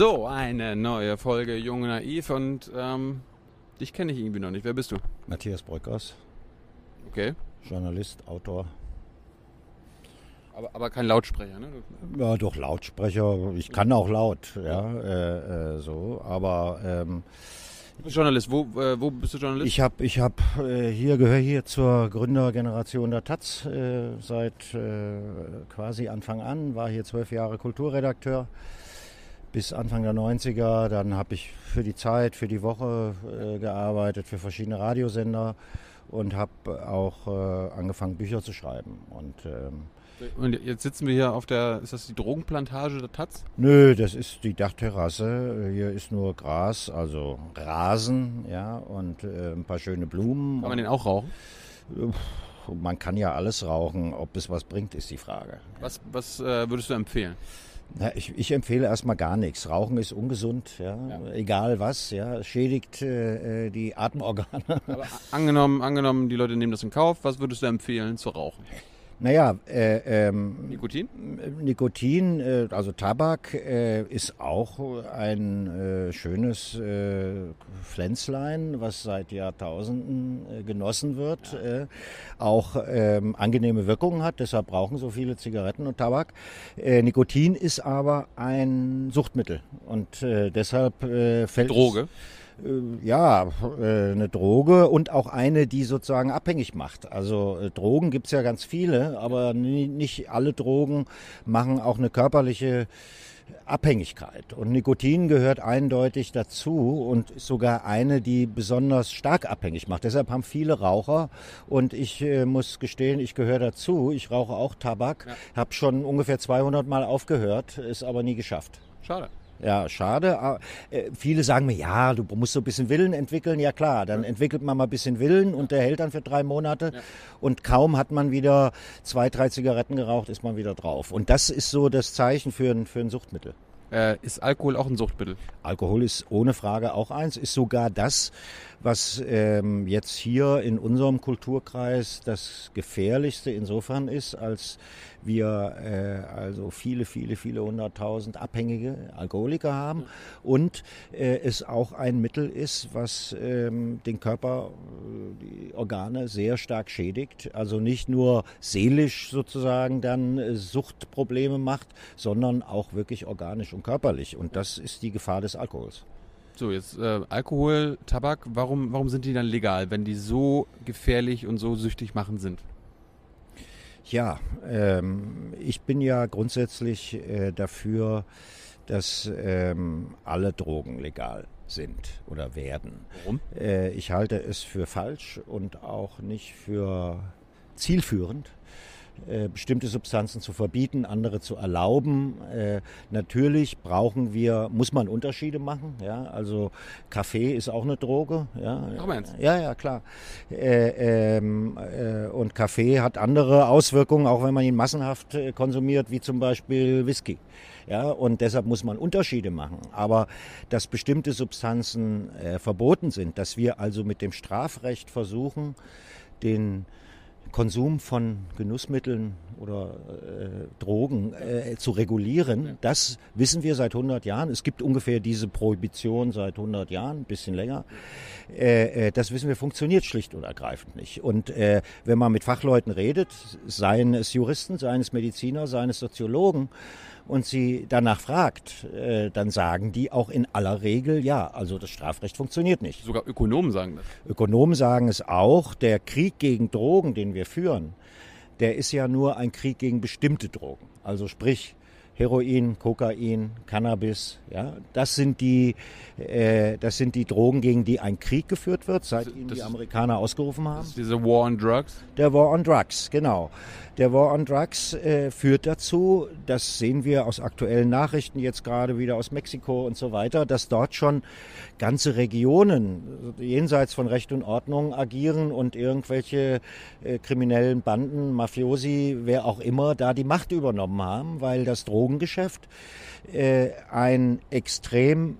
So, eine neue Folge Junge Naiv und ähm, dich kenne ich irgendwie noch nicht. Wer bist du? Matthias Bröckers, Okay. Journalist, Autor. Aber, aber kein Lautsprecher, ne? Ja, doch Lautsprecher. Ich kann auch laut, ja, äh, äh, so. Aber ähm, Journalist. Wo, äh, wo bist du Journalist? ich habe, ich habe äh, hier gehöre hier zur Gründergeneration der Taz äh, seit äh, quasi Anfang an. War hier zwölf Jahre Kulturredakteur bis Anfang der 90er. Dann habe ich für die Zeit, für die Woche äh, gearbeitet, für verschiedene Radiosender und habe auch äh, angefangen Bücher zu schreiben und ähm, und jetzt sitzen wir hier auf der, ist das die Drogenplantage der Taz? Nö, das ist die Dachterrasse. Hier ist nur Gras, also Rasen, ja, und äh, ein paar schöne Blumen. Kann man den auch rauchen? Man kann ja alles rauchen. Ob es was bringt, ist die Frage. Was, was äh, würdest du empfehlen? Ja, ich, ich empfehle erstmal gar nichts. Rauchen ist ungesund, ja, Ja. egal was, ja, schädigt äh, äh, die Atemorgane. Aber angenommen, angenommen, die Leute nehmen das in Kauf, was würdest du empfehlen zu rauchen? Naja, äh, ähm, Nikotin? Nikotin, äh, also Tabak, äh, ist auch ein äh, schönes äh, Pflänzlein, was seit Jahrtausenden äh, genossen wird, äh, auch ähm, angenehme Wirkungen hat. Deshalb brauchen so viele Zigaretten und Tabak. Äh, Nikotin ist aber ein Suchtmittel und äh, deshalb äh, fällt es- Droge? äh, ja, äh, eine Droge und auch eine, die sozusagen abhängig macht. Also äh, Drogen gibt's ja ganz viele, aber ni- nicht alle Drogen machen auch eine körperliche Abhängigkeit. Und Nikotin gehört eindeutig dazu und ist sogar eine, die besonders stark abhängig macht. Deshalb haben viele Raucher und ich äh, muss gestehen, ich gehöre dazu. Ich rauche auch Tabak, Ja. habe schon ungefähr 200 Mal aufgehört, ist aber nie geschafft. Schade. Ja, schade. aber, äh, Viele sagen mir, ja, du musst so ein bisschen Willen entwickeln. Ja klar, dann entwickelt man mal ein bisschen Willen und der hält dann für drei Monate. Ja. Und kaum hat man wieder zwei, drei Zigaretten geraucht, ist man wieder drauf. Und das ist so das Zeichen für ein, für ein Suchtmittel. Äh, ist Alkohol auch ein Suchtmittel? Alkohol ist ohne Frage auch eins, ist sogar das, was ähm, jetzt hier in unserem Kulturkreis das gefährlichste insofern ist, als wir äh, also viele, viele, viele hunderttausend abhängige Alkoholiker haben und äh, es auch ein Mittel ist, was ähm, den Körper, äh, die Organe sehr stark schädigt. Also nicht nur seelisch sozusagen dann äh, Suchtprobleme macht, sondern auch wirklich organisch und körperlich. Und das ist die Gefahr des Alkohols. So, jetzt äh, Alkohol, Tabak, warum, warum sind die dann legal, wenn die so gefährlich und so süchtig machen sind? Ja, ähm, ich bin ja grundsätzlich äh, dafür, dass ähm, alle Drogen legal sind oder werden. Warum? Äh, ich halte es für falsch und auch nicht für zielführend, bestimmte Substanzen zu verbieten, andere zu erlauben. Äh, natürlich brauchen wir, muss man Unterschiede machen. Ja, also Kaffee ist auch eine Droge. Ja, Ach, meinst ja, ja, klar. Äh, ähm, äh, und Kaffee hat andere Auswirkungen, auch wenn man ihn massenhaft äh, konsumiert, wie zum Beispiel Whisky. Ja, und deshalb muss man Unterschiede machen. Aber dass bestimmte Substanzen äh, verboten sind, dass wir also mit dem Strafrecht versuchen, den Konsum von Genussmitteln oder äh, Drogen äh, zu regulieren, das wissen wir seit 100 Jahren. Es gibt ungefähr diese Prohibition seit 100 Jahren, ein bisschen länger. Äh, äh, das wissen wir, funktioniert schlicht und ergreifend nicht. Und äh, wenn man mit Fachleuten redet, seien es Juristen, seien es Mediziner, seien es Soziologen, und sie danach fragt, äh, dann sagen die auch in aller Regel, ja, also das Strafrecht funktioniert nicht. Sogar Ökonomen sagen das. Ökonomen sagen es auch, der Krieg gegen Drogen, den wir führen, der ist ja nur ein Krieg gegen bestimmte Drogen. Also sprich Heroin, Kokain, Cannabis, ja, das sind die, äh, das sind die Drogen, gegen die ein Krieg geführt wird, seit Das- ihn die Amerikaner ausgerufen haben. Das ist diese War on Drugs. Der War on Drugs, genau. Der War on Drugs äh, führt dazu, das sehen wir aus aktuellen Nachrichten jetzt gerade wieder aus Mexiko und so weiter, dass dort schon ganze Regionen jenseits von Recht und Ordnung agieren und irgendwelche äh, kriminellen Banden, Mafiosi, wer auch immer, da die Macht übernommen haben, weil das Drogengeschäft äh, ein extrem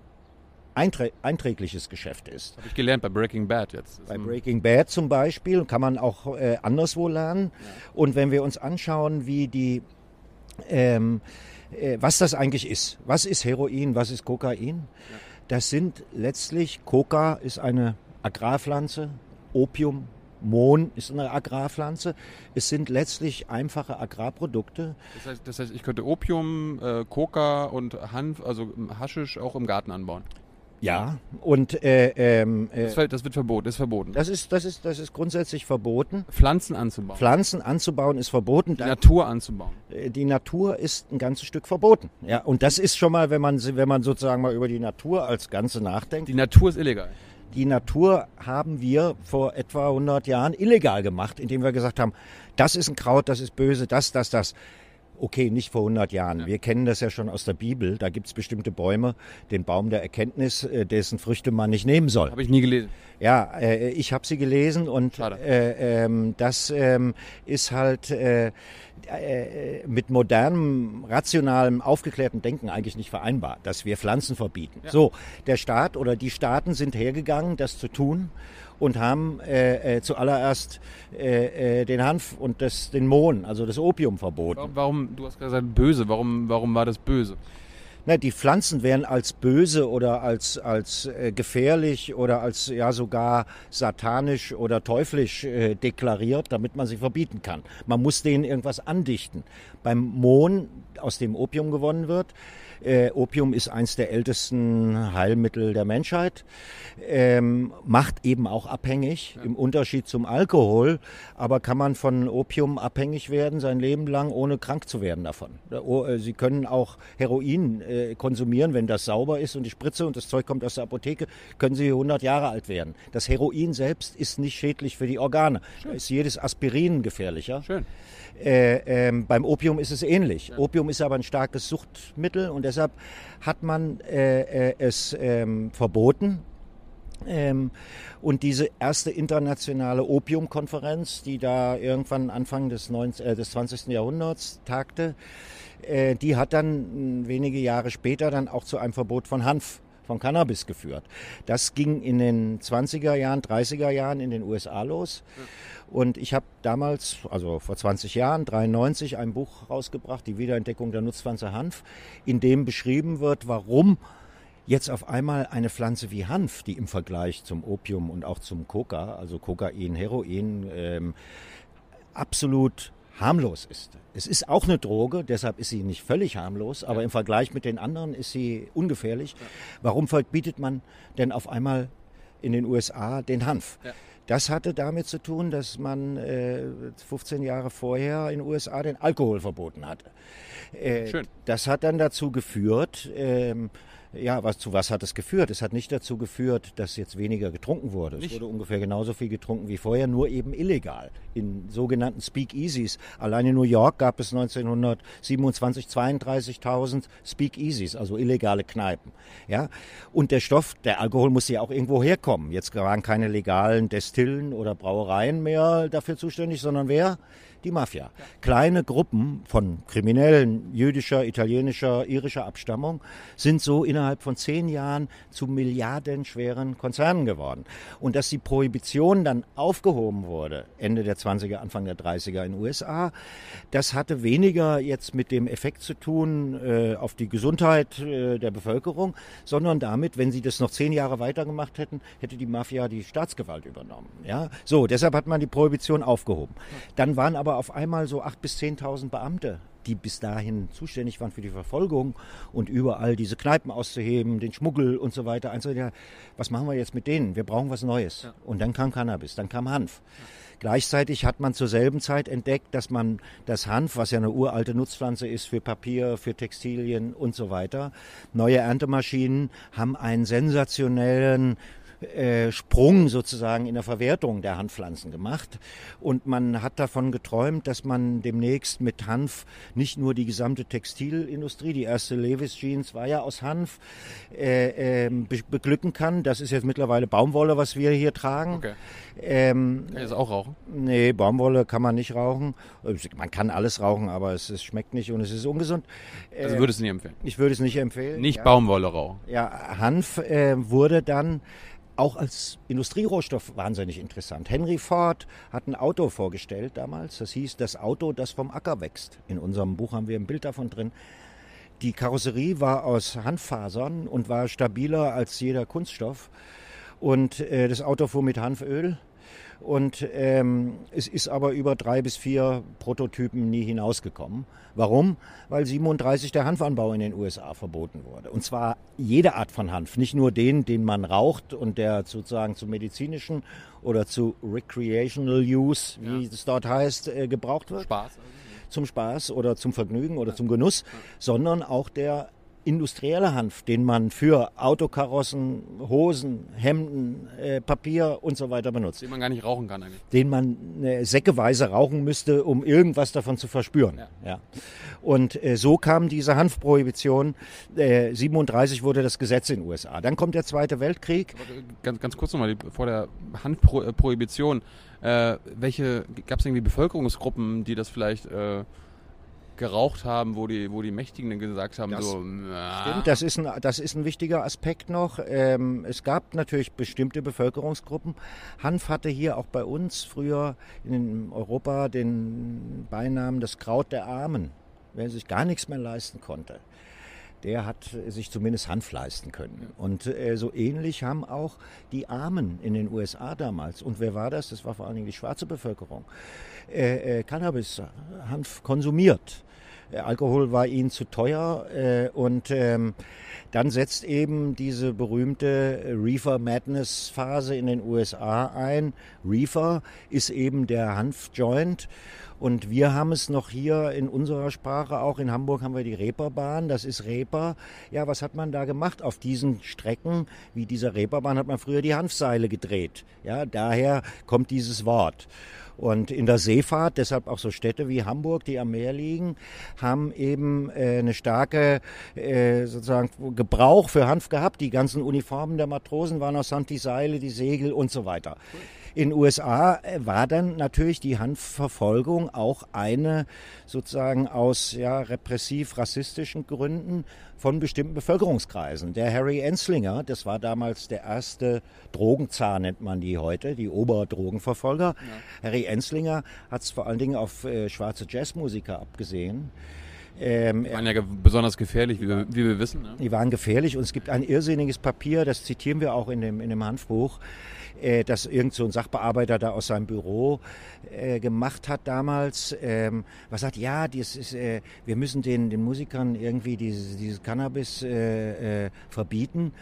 einträ einträgliches Geschäft ist. Habe ich gelernt bei Breaking Bad jetzt. Bei Breaking Bad zum Beispiel kann man auch äh, anderswo lernen. Und wenn wir uns anschauen, wie die, ähm, äh, was das eigentlich ist. Was ist Heroin, was ist Kokain? Das sind letztlich, Coca ist eine Agrarpflanze, Opium, Mohn ist eine Agrarpflanze. Es sind letztlich einfache Agrarprodukte. Das heißt, das heißt ich könnte Opium, äh, Coca und Hanf, also Haschisch auch im Garten anbauen. Ja, und äh, ähm, äh, Das, das wird verboten, ist verboten. das ist das ist das ist grundsätzlich verboten. Pflanzen anzubauen. Pflanzen anzubauen ist verboten. die Da- Natur anzubauen. äh, die Natur ist ein ganzes Stück verboten. Ja, und das ist schon mal, wenn man wenn man sozusagen mal über die Natur als Ganze nachdenkt. Die Natur ist illegal. Die Natur haben wir vor etwa 100 Jahren illegal gemacht, indem wir gesagt haben, das ist ein Kraut, das ist böse, das, das, das. Okay, nicht vor 100 Jahren. Wir kennen das ja schon aus der Bibel. Da gibt es bestimmte Bäume, den Baum der Erkenntnis, äh, dessen Früchte man nicht nehmen soll. Habe ich nie gelesen. Ja, äh, ich habe sie gelesen und äh, ähm, das ähm, ist halt äh, äh, mit modernem, rationalem, aufgeklärtem Denken eigentlich nicht vereinbar, dass wir Pflanzen verbieten. So, der Staat oder die Staaten sind hergegangen, das zu tun und haben äh, äh, zuallererst äh, äh, den Hanf und das, den Mohn, also das Opium verboten. Warum, warum, du hast gerade gesagt böse, warum, warum war das böse? Na, die Pflanzen werden als böse oder als, als äh, gefährlich oder als ja sogar satanisch oder teuflisch äh, deklariert, damit man sie verbieten kann. Man muss denen irgendwas andichten. Beim Mohn, aus dem Opium gewonnen wird, äh, Opium ist eins der ältesten Heilmittel der Menschheit, ähm, macht eben auch abhängig, im Unterschied zum Alkohol. Aber kann man von Opium abhängig werden, sein Leben lang, ohne krank zu werden davon. O- äh, Sie können auch Heroin äh, konsumieren, wenn das sauber ist und die Spritze und das Zeug kommt aus der Apotheke, können Sie 100 Jahre alt werden. Das Heroin selbst ist nicht schädlich für die Organe. Da ist jedes Aspirin gefährlicher. Schön. Äh, ähm, beim Opium ist es ähnlich. Opium ist aber ein starkes Suchtmittel und deshalb hat man äh, äh, es ähm, verboten. Ähm, und diese erste internationale Opiumkonferenz, die da irgendwann Anfang des, 19, äh, des 20. Jahrhunderts tagte, äh, die hat dann wenige Jahre später dann auch zu einem Verbot von Hanf, von Cannabis geführt. Das ging in den 20er Jahren, 30er Jahren in den USA los. Und ich habe damals, also vor 20 Jahren, 93, ein Buch rausgebracht, die Wiederentdeckung der Nutzpflanze Hanf, in dem beschrieben wird, warum jetzt auf einmal eine Pflanze wie Hanf, die im Vergleich zum Opium und auch zum Coca, also Kokain, Heroin, ähm, absolut harmlos ist. Es ist auch eine Droge, deshalb ist sie nicht völlig harmlos, aber im Vergleich mit den anderen ist sie ungefährlich. Warum verbietet man denn auf einmal in den USA den Hanf? Ja. Das hatte damit zu tun, dass man äh, 15 Jahre vorher in den USA den Alkohol verboten hatte. Äh, Schön. Das hat dann dazu geführt, ähm, ja, was, zu was hat es geführt? Es hat nicht dazu geführt, dass jetzt weniger getrunken wurde. Es Nicht? wurde ungefähr genauso viel getrunken wie vorher, nur eben illegal. In sogenannten Speakeasies. Allein in New York gab es 1927 32.000 Speakeasies, also illegale Kneipen. Ja? Und der Stoff, der Alkohol musste ja auch irgendwo herkommen. Jetzt waren keine legalen Destillen oder Brauereien mehr dafür zuständig, sondern wer? Die Mafia. Kleine Gruppen von Kriminellen jüdischer, italienischer, irischer Abstammung sind so innerhalb von zehn Jahren zu milliardenschweren Konzernen geworden. Und dass die Prohibition dann aufgehoben wurde, Ende der 20er, Anfang der 30er in den USA, das hatte weniger jetzt mit dem Effekt zu tun äh, auf die Gesundheit äh, der Bevölkerung, sondern damit, wenn sie das noch zehn Jahre weitergemacht hätten, hätte die Mafia die Staatsgewalt übernommen. Ja, so, deshalb hat man die Prohibition aufgehoben. Dann waren aber auf einmal so acht bis 10.000 Beamte die bis dahin zuständig waren für die Verfolgung und überall diese Kneipen auszuheben, den Schmuggel und so weiter. Also, ja, was machen wir jetzt mit denen? Wir brauchen was Neues. Und dann kam Cannabis, dann kam Hanf. Gleichzeitig hat man zur selben Zeit entdeckt, dass man das Hanf, was ja eine uralte Nutzpflanze ist für Papier, für Textilien und so weiter, neue Erntemaschinen haben einen sensationellen äh, Sprung sozusagen in der Verwertung der Hanfpflanzen gemacht. Und man hat davon geträumt, dass man demnächst mit Hanf nicht nur die gesamte Textilindustrie, die erste Levis Jeans war ja aus Hanf, äh, be beglücken kann. Das ist jetzt mittlerweile Baumwolle, was wir hier tragen. Okay. Ähm, Kann ich das auch rauchen? Nee, Baumwolle kann man nicht rauchen. Man kann alles rauchen, aber es, es schmeckt nicht und es ist ungesund. Also Äh, würdest du nicht empfehlen. ich würde es nicht empfehlen. Nicht ja. Baumwolle rauchen. Ja, Hanf äh, wurde dann auch als Industrierohstoff wahnsinnig interessant. Henry Ford hat ein Auto vorgestellt damals. Das hieß das Auto, das vom Acker wächst. In unserem Buch haben wir ein Bild davon drin. Die Karosserie war aus Hanffasern und war stabiler als jeder Kunststoff. Und äh, das Auto fuhr mit Hanföl. Und ähm, es ist aber über drei bis vier Prototypen nie hinausgekommen. Warum? Weil 37 der Hanfanbau in den USA verboten wurde. Und zwar jede Art von Hanf, nicht nur den, den man raucht und der sozusagen zum medizinischen oder zu recreational use, wie ja. es dort heißt, äh, gebraucht wird. Spaß. Zum Spaß oder zum Vergnügen oder ja. zum Genuss, ja. sondern auch der industrieller Hanf, den man für Autokarossen, Hosen, Hemden, äh, Papier und so weiter benutzt. Den man gar nicht rauchen kann eigentlich. Den man äh, säckeweise rauchen müsste, um irgendwas davon zu verspüren. Ja. ja. Und äh, so kam diese Hanfprohibition. Äh, 37 wurde das Gesetz in den USA. Dann kommt der Zweite Weltkrieg. Aber ganz, ganz kurz nochmal, vor der Hanfprohibition, äh, welche, gab es irgendwie Bevölkerungsgruppen, die das vielleicht äh, geraucht haben, wo die, wo die Mächtigen gesagt haben, das so. Stimmt, das ist ein, das ist ein wichtiger Aspekt noch. Ähm, es gab natürlich bestimmte Bevölkerungsgruppen. Hanf hatte hier auch bei uns früher in Europa den Beinamen das Kraut der Armen, wer sich gar nichts mehr leisten konnte der hat sich zumindest Hanf leisten können. Und äh, so ähnlich haben auch die Armen in den USA damals, und wer war das? Das war vor allen Dingen die schwarze Bevölkerung, äh, äh, Cannabis, Hanf konsumiert. Äh, Alkohol war ihnen zu teuer äh, und ähm, dann setzt eben diese berühmte Reefer Madness Phase in den USA ein. Reefer ist eben der Hanfjoint und wir haben es noch hier in unserer Sprache, auch in Hamburg haben wir die Reeperbahn, das ist Reeper. Ja, was hat man da gemacht? Auf diesen Strecken wie dieser Reeperbahn hat man früher die Hanfseile gedreht. Ja, daher kommt dieses Wort. Und in der Seefahrt, deshalb auch so Städte wie Hamburg, die am Meer liegen, haben eben äh, eine starke äh, sozusagen Gebrauch für Hanf gehabt. Die ganzen Uniformen der Matrosen waren aus Sand, die Seile, die Segel und so weiter. In den USA äh, war dann natürlich die Hanfverfolgung auch eine sozusagen aus ja, repressiv-rassistischen Gründen von bestimmten Bevölkerungskreisen. Der Harry Enslinger, das war damals der erste Drogenzar, nennt man die heute, die Oberdrogenverfolger. Ja. Harry Enslinger hat es vor allen Dingen auf äh, schwarze Jazzmusiker abgesehen. Ähm, die waren ja besonders gefährlich, wie wir, wie wir wissen. Ne? Die waren gefährlich und es gibt ein irrsinniges Papier, das zitieren wir auch in dem, in dem Handbuch, äh, das irgend so ein Sachbearbeiter da aus seinem Büro äh, gemacht hat damals. Ähm, was sagt, ja, dies ist, äh, wir müssen den, den Musikern irgendwie dieses, dieses Cannabis äh, äh, verbieten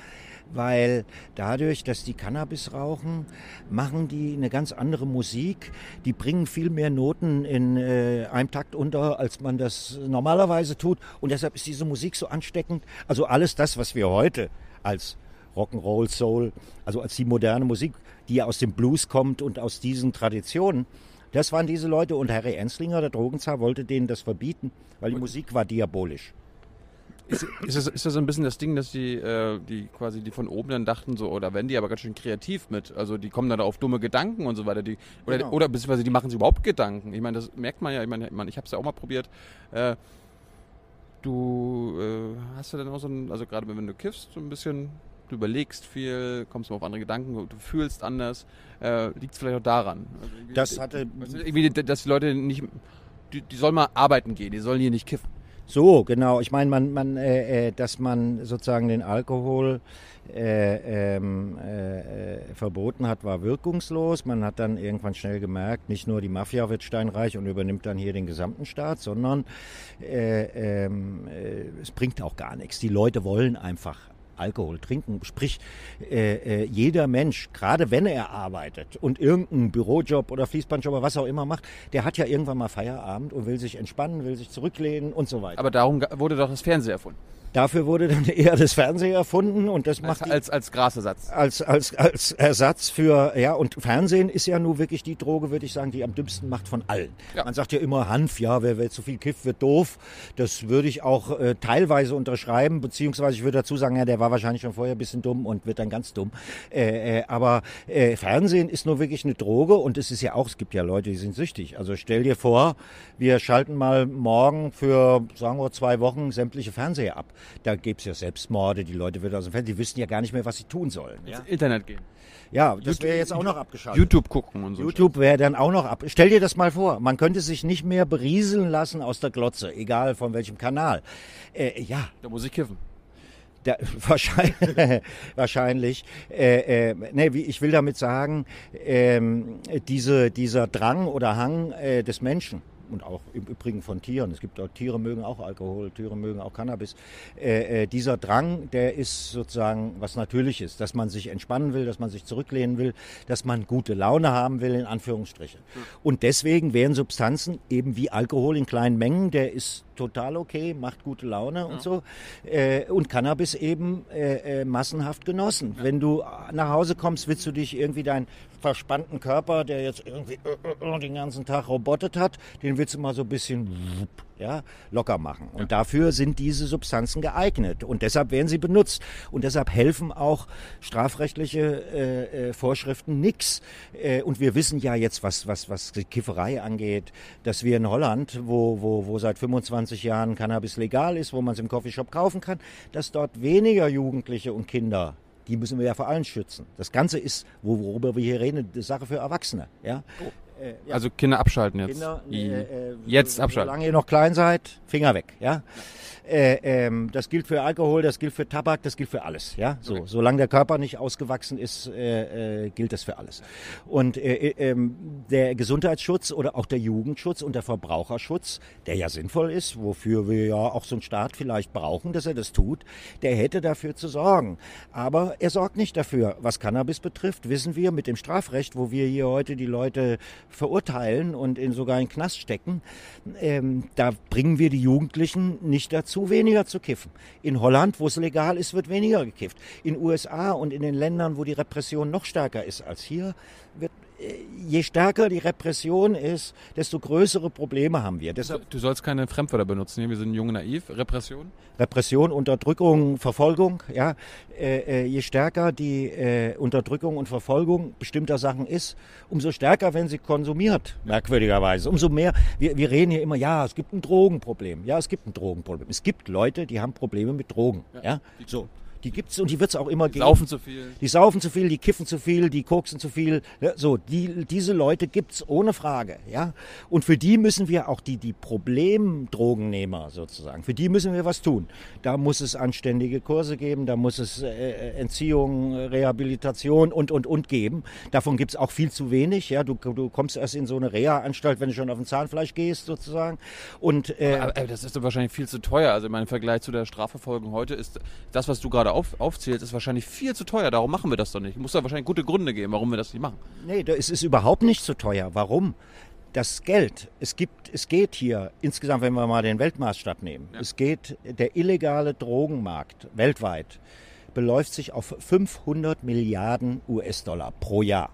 weil dadurch, dass die Cannabis rauchen, machen die eine ganz andere Musik. Die bringen viel mehr Noten in äh, einem Takt unter, als man das normalerweise tut. Und deshalb ist diese Musik so ansteckend. Also alles das, was wir heute als Rock'n'Roll, Soul, also als die moderne Musik, die ja aus dem Blues kommt und aus diesen Traditionen. Das waren diese Leute und Harry Enslinger, der Drogenzar, wollte denen das verbieten, weil die Musik war diabolisch. Ist, ist, das, ist das so ein bisschen das Ding, dass die, äh, die quasi die von oben dann dachten, so, oder wenn die aber ganz schön kreativ mit, also die kommen dann auf dumme Gedanken und so weiter, die, oder, genau. oder beziehungsweise die machen sich überhaupt Gedanken. Ich meine, das merkt man ja, ich meine, ich, mein, ich habe es ja auch mal probiert. Äh, du äh, hast ja dann auch so ein, also gerade wenn du kiffst, so ein bisschen du überlegst viel, kommst mal auf andere Gedanken, du fühlst anders. Äh, Liegt es vielleicht auch daran? Also das hatte. Irgendwie, dass die Leute nicht. Die, die sollen mal arbeiten gehen, die sollen hier nicht kiffen. So, genau. Ich meine, man, man, äh, äh, dass man sozusagen den Alkohol äh, ähm, äh, verboten hat, war wirkungslos. Man hat dann irgendwann schnell gemerkt, nicht nur die Mafia wird steinreich und übernimmt dann hier den gesamten Staat, sondern äh, ähm, äh, es bringt auch gar nichts. Die Leute wollen einfach Alkohol trinken. Sprich, äh, äh, jeder Mensch, gerade wenn er arbeitet und irgendeinen Bürojob oder Fließbandjob oder was auch immer macht, der hat ja irgendwann mal Feierabend und will sich entspannen, will sich zurücklehnen und so weiter. Aber darum wurde doch das Fernsehen erfunden. Dafür wurde dann eher das Fernsehen erfunden und das macht als, als, als Grasersatz. Als, als, als Ersatz für, ja, und Fernsehen ist ja nur wirklich die Droge, würde ich sagen, die am dümmsten macht von allen. Ja. Man sagt ja immer Hanf, ja, wer, wer zu viel kifft, wird doof. Das würde ich auch äh, teilweise unterschreiben, beziehungsweise ich würde dazu sagen, ja, der war wahrscheinlich schon vorher ein bisschen dumm und wird dann ganz dumm. Äh, äh, aber äh, Fernsehen ist nur wirklich eine Droge und es ist ja auch, es gibt ja Leute, die sind süchtig. Also stell dir vor, wir schalten mal morgen für, sagen wir, zwei Wochen sämtliche Fernseher ab Da gibt es ja Selbstmorde, die Leute würden aus dem Fenster, die wissen ja gar nicht mehr, was sie tun sollen. Ja? Internet gehen. Ja, das wäre jetzt auch noch abgeschaltet. YouTube gucken und so. YouTube wäre dann auch noch ab. Stell dir das mal vor, man könnte sich nicht mehr berieseln lassen aus der Glotze, egal von welchem Kanal. Äh, ja. Da muss ich kiffen. Da, wahrscheinlich. wahrscheinlich. Äh, äh, nee, wie, ich will damit sagen, ähm, diese, dieser Drang oder Hang äh, des Menschen und auch im Übrigen von Tieren. Es gibt auch Tiere mögen auch Alkohol, Tiere mögen auch Cannabis. Äh, äh, dieser Drang, der ist sozusagen was Natürliches, dass man sich entspannen will, dass man sich zurücklehnen will, dass man gute Laune haben will, in Anführungsstrichen. Und deswegen wären Substanzen eben wie Alkohol in kleinen Mengen, der ist total okay, macht gute Laune und so. Äh, und Cannabis eben äh, äh, massenhaft genossen. Ja. Wenn du nach Hause kommst, willst du dich irgendwie deinen verspannten Körper, der jetzt irgendwie äh, äh, den ganzen Tag robotet hat, den willst du mal so ein bisschen ja, locker machen. Und ja. dafür sind diese Substanzen geeignet. Und deshalb werden sie benutzt. Und deshalb helfen auch strafrechtliche äh, äh, Vorschriften nix. Äh, und wir wissen ja jetzt, was, was, was die Kifferei angeht, dass wir in Holland, wo, wo, wo seit 25 Jahren Cannabis legal ist, wo man es im Coffeeshop kaufen kann, dass dort weniger Jugendliche und Kinder die müssen wir ja vor allem schützen. Das Ganze ist, worüber wir hier reden, eine Sache für Erwachsene. Ja? Oh. Äh, ja. Also Kinder abschalten jetzt. Kinder, äh, äh, jetzt abschalten. Solange ihr noch klein seid, Finger weg. Ja. ja. Äh, ähm, das gilt für Alkohol, das gilt für Tabak, das gilt für alles. Ja, so okay. solange der Körper nicht ausgewachsen ist, äh, äh, gilt das für alles. Und äh, äh, ähm, der Gesundheitsschutz oder auch der Jugendschutz und der Verbraucherschutz, der ja sinnvoll ist, wofür wir ja auch so einen Staat vielleicht brauchen, dass er das tut, der hätte dafür zu sorgen. Aber er sorgt nicht dafür. Was Cannabis betrifft, wissen wir mit dem Strafrecht, wo wir hier heute die Leute verurteilen und in sogar in den Knast stecken, ähm, da bringen wir die Jugendlichen nicht dazu zu, weniger zu kiffen. In Holland, wo es legal ist, wird weniger gekifft. In USA und in den Ländern, wo die Repression noch stärker ist als hier, wird je stärker die Repression ist, desto größere Probleme haben wir. Deshalb du sollst keine Fremdwörter benutzen. wir sind jung naiv. Repression? Repression, Unterdrückung, Verfolgung. Ja, äh, äh, je stärker die äh, Unterdrückung und Verfolgung bestimmter Sachen ist, umso stärker, wenn sie konsumiert. Merkwürdigerweise, umso mehr. Wir, wir reden hier immer, ja, es gibt ein Drogenproblem. Ja, es gibt ein Drogenproblem. Es gibt Leute, die haben Probleme mit Drogen. Ja, ja? so. Die gibt's und die wird's auch immer die geben. Die saufen zu viel. Die saufen zu viel, die kiffen zu viel, die koksen zu viel. Ja, so, die, diese Leute gibt's ohne Frage, ja. Und für die müssen wir auch die, die Problemdrogennehmer sozusagen, für die müssen wir was tun. Da muss es anständige Kurse geben, da muss es äh, äh Entziehung, Rehabilitation und, und, und geben. Davon gibt's auch viel zu wenig, ja. Du, du kommst erst in so eine Reha-Anstalt, wenn du schon auf ein Zahnfleisch gehst sozusagen. Und, äh, aber, aber das ist wahrscheinlich viel zu teuer. Also im Vergleich zu der Strafverfolgung heute ist das, was du gerade gerade auf, aufzählst, ist wahrscheinlich viel zu teuer. Darum machen wir das doch nicht. Muss da wahrscheinlich gute Gründe geben, warum wir das nicht machen. Nee, es ist überhaupt nicht zu teuer. Warum? Das Geld, es gibt, es geht hier insgesamt, wenn wir mal den Weltmaßstab nehmen, ja. es geht, der illegale Drogenmarkt weltweit beläuft sich auf 500 Milliarden US-Dollar pro Jahr.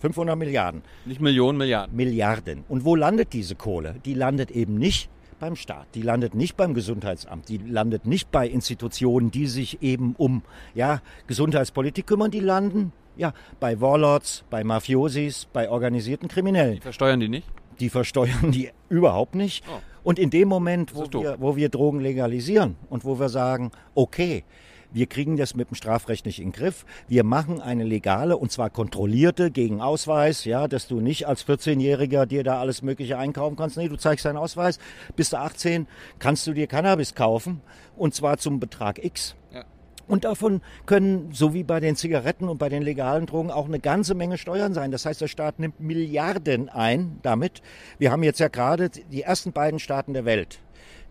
500 Milliarden. Nicht Millionen, Milliarden. Milliarden. Und wo landet diese Kohle? Die landet eben nicht beim Staat, die landet nicht beim Gesundheitsamt, die landet nicht bei Institutionen, die sich eben um ja, Gesundheitspolitik kümmern, die landen ja, bei Warlords, bei Mafiosis, bei organisierten Kriminellen. Die versteuern die nicht? Die versteuern die überhaupt nicht. Oh. Und in dem Moment, wo wir, wo wir Drogen legalisieren und wo wir sagen, okay, wir kriegen das mit dem Strafrecht nicht in den Griff. Wir machen eine legale und zwar kontrollierte gegen Ausweis, ja, dass du nicht als 14-Jähriger dir da alles Mögliche einkaufen kannst. Nee, du zeigst deinen Ausweis, bist du 18, kannst du dir Cannabis kaufen und zwar zum Betrag X. Ja. Und davon können, so wie bei den Zigaretten und bei den legalen Drogen, auch eine ganze Menge Steuern sein. Das heißt, der Staat nimmt Milliarden ein damit. Wir haben jetzt ja gerade die ersten beiden Staaten der Welt,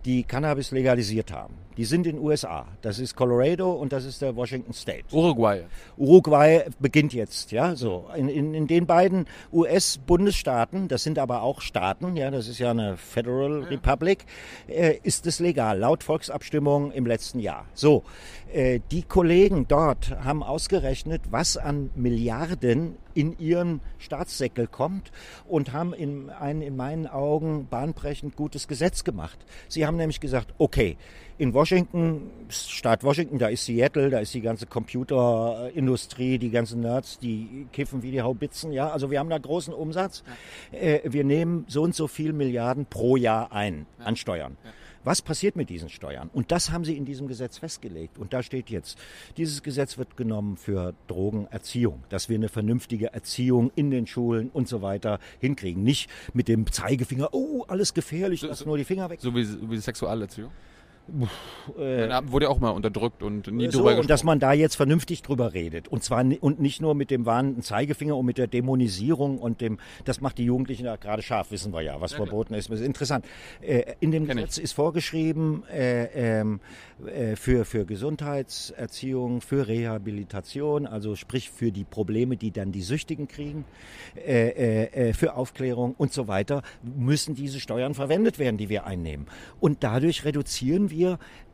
die Cannabis legalisiert haben. Die sind in den USA. Das ist Colorado und das ist der Washington State. Uruguay. Uruguay beginnt jetzt, ja, so. In, in, in den beiden US-Bundesstaaten, das sind aber auch Staaten, ja, das ist ja eine Federal Republic, äh, ist es legal, laut Volksabstimmung im letzten Jahr. So. Äh, die Kollegen dort haben ausgerechnet, was an Milliarden in ihren Staatssäckel kommt und haben in ein in meinen Augen bahnbrechend gutes Gesetz gemacht. Sie haben nämlich gesagt, okay, in Washington, Staat Washington, da ist Seattle, da ist die ganze Computerindustrie, die ganzen Nerds, die kiffen wie die Haubitzen. Ja, also wir haben da großen Umsatz. Äh, wir nehmen so und so viel Milliarden pro Jahr ein an Steuern. Was passiert mit diesen Steuern? Und das haben sie in diesem Gesetz festgelegt. Und da steht jetzt, dieses Gesetz wird genommen für Drogenerziehung, dass wir eine vernünftige Erziehung in den Schulen und so weiter hinkriegen. Nicht mit dem Zeigefinger, oh, alles gefährlich, lass nur die Finger weg. So wie, wie Sexualerziehung? Äh, wurde ja auch mal unterdrückt und nie so, drüber gesprochen. Und dass man da jetzt vernünftig drüber redet. Und zwar und nicht nur mit dem warnenden Zeigefinger und mit der Dämonisierung und dem, das macht die Jugendlichen ja gerade scharf, wissen wir ja, was ja, verboten ist. Das ist interessant. Äh, in dem Kenn Gesetz ich. ist vorgeschrieben, äh, ähm, äh, für, für Gesundheitserziehung, für Rehabilitation, also sprich für die Probleme, die dann die Süchtigen kriegen, für Aufklärung und so weiter, müssen diese Steuern verwendet werden, die wir einnehmen. Und dadurch reduzieren wir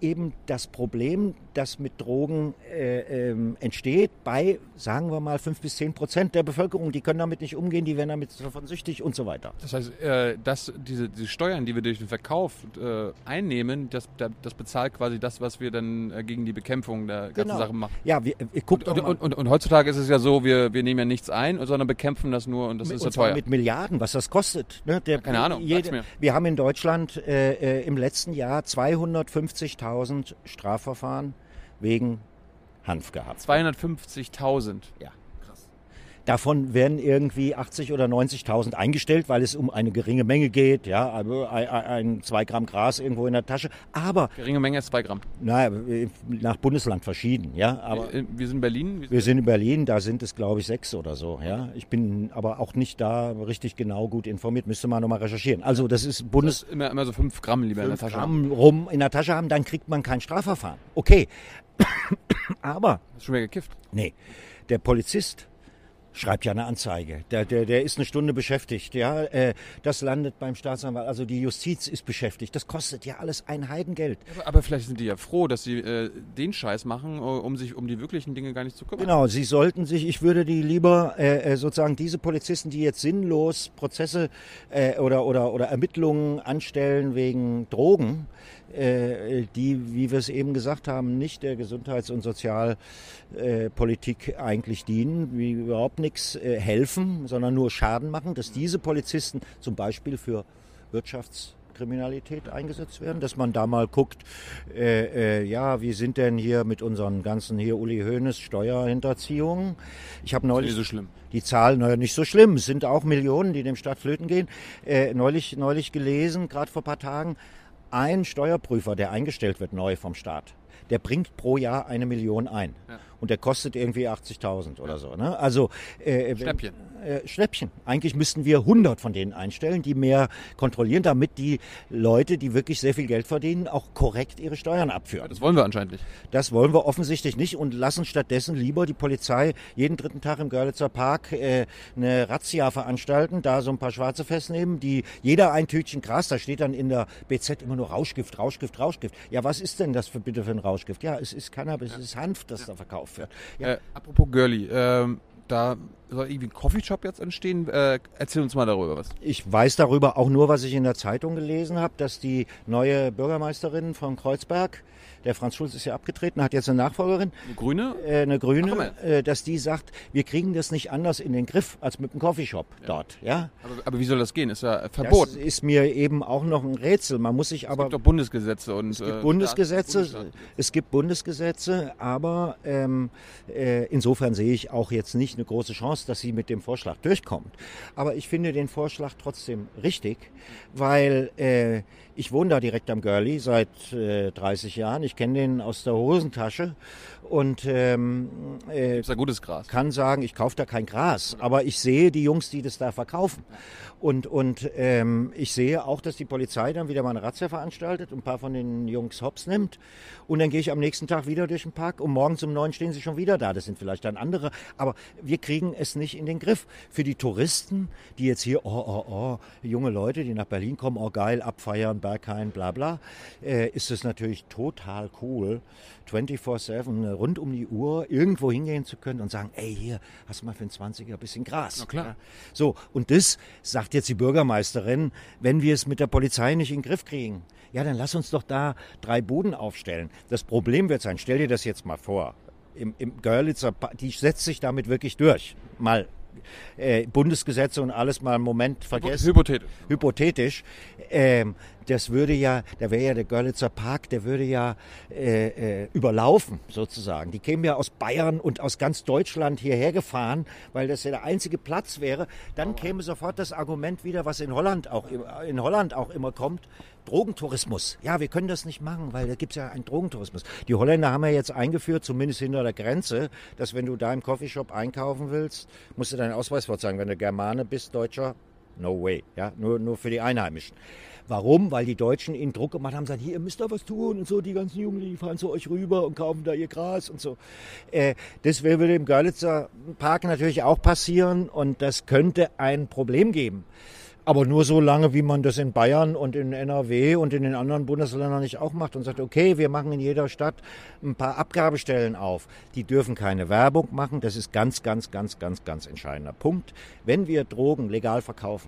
eben das Problem, das mit Drogen äh, ähm, entsteht, bei, sagen wir mal, fünf bis zehn Prozent der Bevölkerung. Die können damit nicht umgehen, die werden damit davon süchtig und so weiter. Das heißt, äh, dass diese, diese Steuern, die wir durch den Verkauf äh, einnehmen, das, das bezahlt quasi das, was wir dann äh, gegen die Bekämpfung der ganzen genau. Sachen machen. Ja, wir, wir guckt und, und, und, und, heutzutage ist es ja so, wir, wir nehmen ja nichts ein, sondern bekämpfen das nur und das ist ja teuer. mit Milliarden, was das kostet. Ne? Der, Keine Ahnung, jede, Wir haben in Deutschland äh, äh, im letzten Jahr 250.000 Strafverfahren wegen Hanf gehabt. 250.000? Ja. Davon werden irgendwie 80 oder 90.000 eingestellt, weil es um eine geringe Menge geht. Ja, also ein, ein, zwei Gramm Gras irgendwo in der Tasche. Aber geringe Menge ist zwei Gramm. Naja, nach Bundesland verschieden. Ja, aber äh, wir sind in Berlin. Wir sind in Berlin. Da sind es glaube ich sechs oder so. Ja, ich bin aber auch nicht da richtig genau gut informiert. Müsste man nochmal recherchieren. Also das ist Bundes. Das ist immer, immer so fünf Gramm lieber in der Tasche. Gramm rum in der Tasche haben, dann kriegt man kein Strafverfahren. Okay, aber. Hast du schon wieder gekifft? Nee, der Polizist schreibt ja eine Anzeige. Der, der, der ist eine Stunde beschäftigt. Ja, äh, das landet beim Staatsanwalt. Also die Justiz ist beschäftigt. Das kostet ja alles ein Heidengeld. Aber, aber vielleicht sind die ja froh, dass sie äh, den Scheiß machen, um sich um die wirklichen Dinge gar nicht zu kümmern. Genau, sie sollten sich. Ich würde die lieber äh, äh sozusagen diese Polizisten, die jetzt sinnlos Prozesse äh, oder oder oder Ermittlungen anstellen wegen Drogen die, wie wir es eben gesagt haben, nicht der Gesundheits- und Sozialpolitik eigentlich dienen, wie überhaupt nichts äh, helfen, sondern nur Schaden machen, dass diese Polizisten zum Beispiel für Wirtschafts- Kriminalität eingesetzt werden, dass man da mal guckt, äh, äh, ja, wie sind denn hier mit unseren ganzen hier Uli Hoeneß Steuerhinterziehungen? Ich habe neulich so schlimm. die Zahlen, naja, nicht so schlimm, es sind auch Millionen, die dem Staat flöten gehen. Äh, neulich, neulich gelesen, gerade vor ein paar Tagen, ein Steuerprüfer, der eingestellt wird neu vom Staat, der bringt pro Jahr eine Million ein. Ja. Und der kostet irgendwie 80.000 oder so. Ne? Also äh, Schnäppchen. Äh, Schnäppchen. Eigentlich müssten wir 100 von denen einstellen, die mehr kontrollieren, damit die Leute, die wirklich sehr viel Geld verdienen, auch korrekt ihre Steuern abführen. Ja, das wollen wir anscheinend nicht. Das wollen wir offensichtlich nicht und lassen stattdessen lieber die Polizei jeden dritten Tag im Görlitzer Park äh, eine Razzia veranstalten, da so ein paar Schwarze festnehmen, die jeder ein Tütchen Gras, da steht dann in der BZ immer nur Rauschgift, Rauschgift, Rauschgift. Ja, was ist denn das für bitte für ein Rauschgift? Ja, es ist Cannabis, ja. es ist Hanf, das da verkauft wird. Ja. Äh, apropos Girlie, ähm, da soll irgendwie ein Coffeeshop jetzt entstehen. Äh, erzähl uns mal darüber was. Ich weiß darüber auch nur, was ich in der Zeitung gelesen habe, dass die neue Bürgermeisterin von Kreuzberg der Franz Schulz ist ja abgetreten, hat jetzt eine Nachfolgerin. Eine Grüne? Äh, eine Grüne, äh, dass die sagt, wir kriegen das nicht anders in den Griff als mit dem Coffeeshop ja. dort. Ja? Aber, aber, wie soll das gehen? Ist ja verboten. Das ist mir eben auch noch ein Rätsel. Man muss sich aber. Es gibt doch Bundesgesetze und. Es gibt äh, Bundesgesetze. Es gibt Bundesgesetze, aber ähm, äh, insofern sehe ich auch jetzt nicht eine große Chance, dass sie mit dem Vorschlag durchkommt. Aber ich finde den Vorschlag trotzdem richtig, weil äh, ich wohne da direkt am Girlie seit äh, 30 Jahren. Ich kenne den aus der Hosentasche und ähm, äh, ist gutes Gras. kann sagen, ich kaufe da kein Gras, aber ich sehe die Jungs, die das da verkaufen. Und, und ähm, ich sehe auch, dass die Polizei dann wieder mal eine Razzia veranstaltet und ein paar von den Jungs hops nimmt. Und dann gehe ich am nächsten Tag wieder durch den Park und morgens um neun stehen sie schon wieder da. Das sind vielleicht dann andere. Aber wir kriegen es nicht in den Griff. Für die Touristen, die jetzt hier, oh, oh, oh, junge Leute, die nach Berlin kommen, oh geil, abfeiern, Berghain, bla bla, äh, ist es natürlich total cool, 24-7 rund um die Uhr irgendwo hingehen zu können und sagen, ey, hier, hast du mal für einen 20er ein bisschen Gras. Na klar. So, und das sagt jetzt die Bürgermeisterin, wenn wir es mit der Polizei nicht in den Griff kriegen, ja, dann lass uns doch da drei Buden aufstellen. Das Problem wird sein, stell dir das jetzt mal vor, im, im Görlitzer, die setzt sich damit wirklich durch. Mal äh, Bundesgesetze und alles mal einen Moment vergessen. Hypothetisch. Hypothetisch. Ähm, das würde ja, da wäre ja der Görlitzer Park, der würde ja äh, äh, überlaufen sozusagen. Die kämen ja aus Bayern und aus ganz Deutschland hierher gefahren, weil das ja der einzige Platz wäre. Dann käme sofort das Argument wieder, was in Holland auch, in Holland auch immer kommt. Drogentourismus. Ja, wir können das nicht machen, weil da gibt es ja einen Drogentourismus. Die Holländer haben ja jetzt eingeführt, zumindest hinter der Grenze, dass wenn du da im Coffeeshop einkaufen willst, musst du deinen Ausweis vorzeigen. Wenn du Germane bist, Deutscher, no way. Ja, nur, nur für die Einheimischen. Warum? Weil die Deutschen ihnen Druck gemacht haben, sagen, hier, ihr müsst da was tun und so, die ganzen Jugendlichen fahren zu euch rüber und kaufen da ihr Gras und so. Äh, das würde im Görlitzer Park natürlich auch passieren und das könnte ein Problem geben. Aber nur so lange, wie man das in Bayern und in NRW und in den anderen Bundesländern nicht auch macht und sagt, okay, wir machen in jeder Stadt ein paar Abgabestellen auf. Die dürfen keine Werbung machen. Das ist ganz, ganz, ganz, ganz, ganz entscheidender Punkt. Wenn wir Drogen legal verkaufen,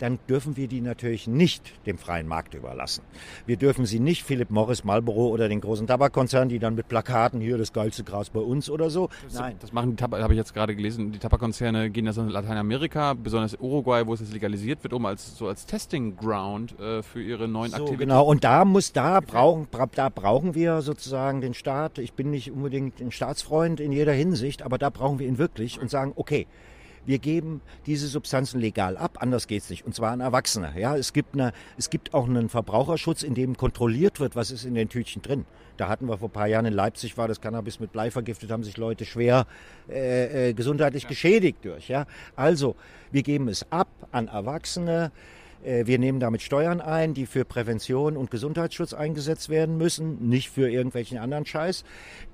dann dürfen wir die natürlich nicht dem freien Markt überlassen. Wir dürfen sie nicht Philip Morris, Marlboro oder den großen Tabakkonzernen, die dann mit Plakaten hier das geilste Gras bei uns oder so. Das, Nein. Das machen die Tabak, habe ich jetzt gerade gelesen, die Tabakkonzerne gehen das in Lateinamerika, besonders Uruguay, wo es jetzt legalisiert wird, um als so als Testing Ground äh, für ihre neuen so, Aktivitäten. Genau, und da muss da brauchen da brauchen wir sozusagen den Staat. Ich bin nicht unbedingt ein Staatsfreund in jeder Hinsicht, aber da brauchen wir ihn wirklich und sagen, okay, wir geben diese Substanzen legal ab, anders geht es nicht. Und zwar an Erwachsene. Ja, es gibt eine, es gibt auch einen Verbraucherschutz, in dem kontrolliert wird, was ist in den Tütchen drin. Da hatten wir vor ein paar Jahren in Leipzig war das Cannabis mit Blei vergiftet, haben sich Leute schwer äh, äh, gesundheitlich ja. geschädigt durch. Ja, also wir geben es ab an Erwachsene. Äh, wir nehmen damit Steuern ein, die für Prävention und Gesundheitsschutz eingesetzt werden müssen, nicht für irgendwelchen anderen Scheiß.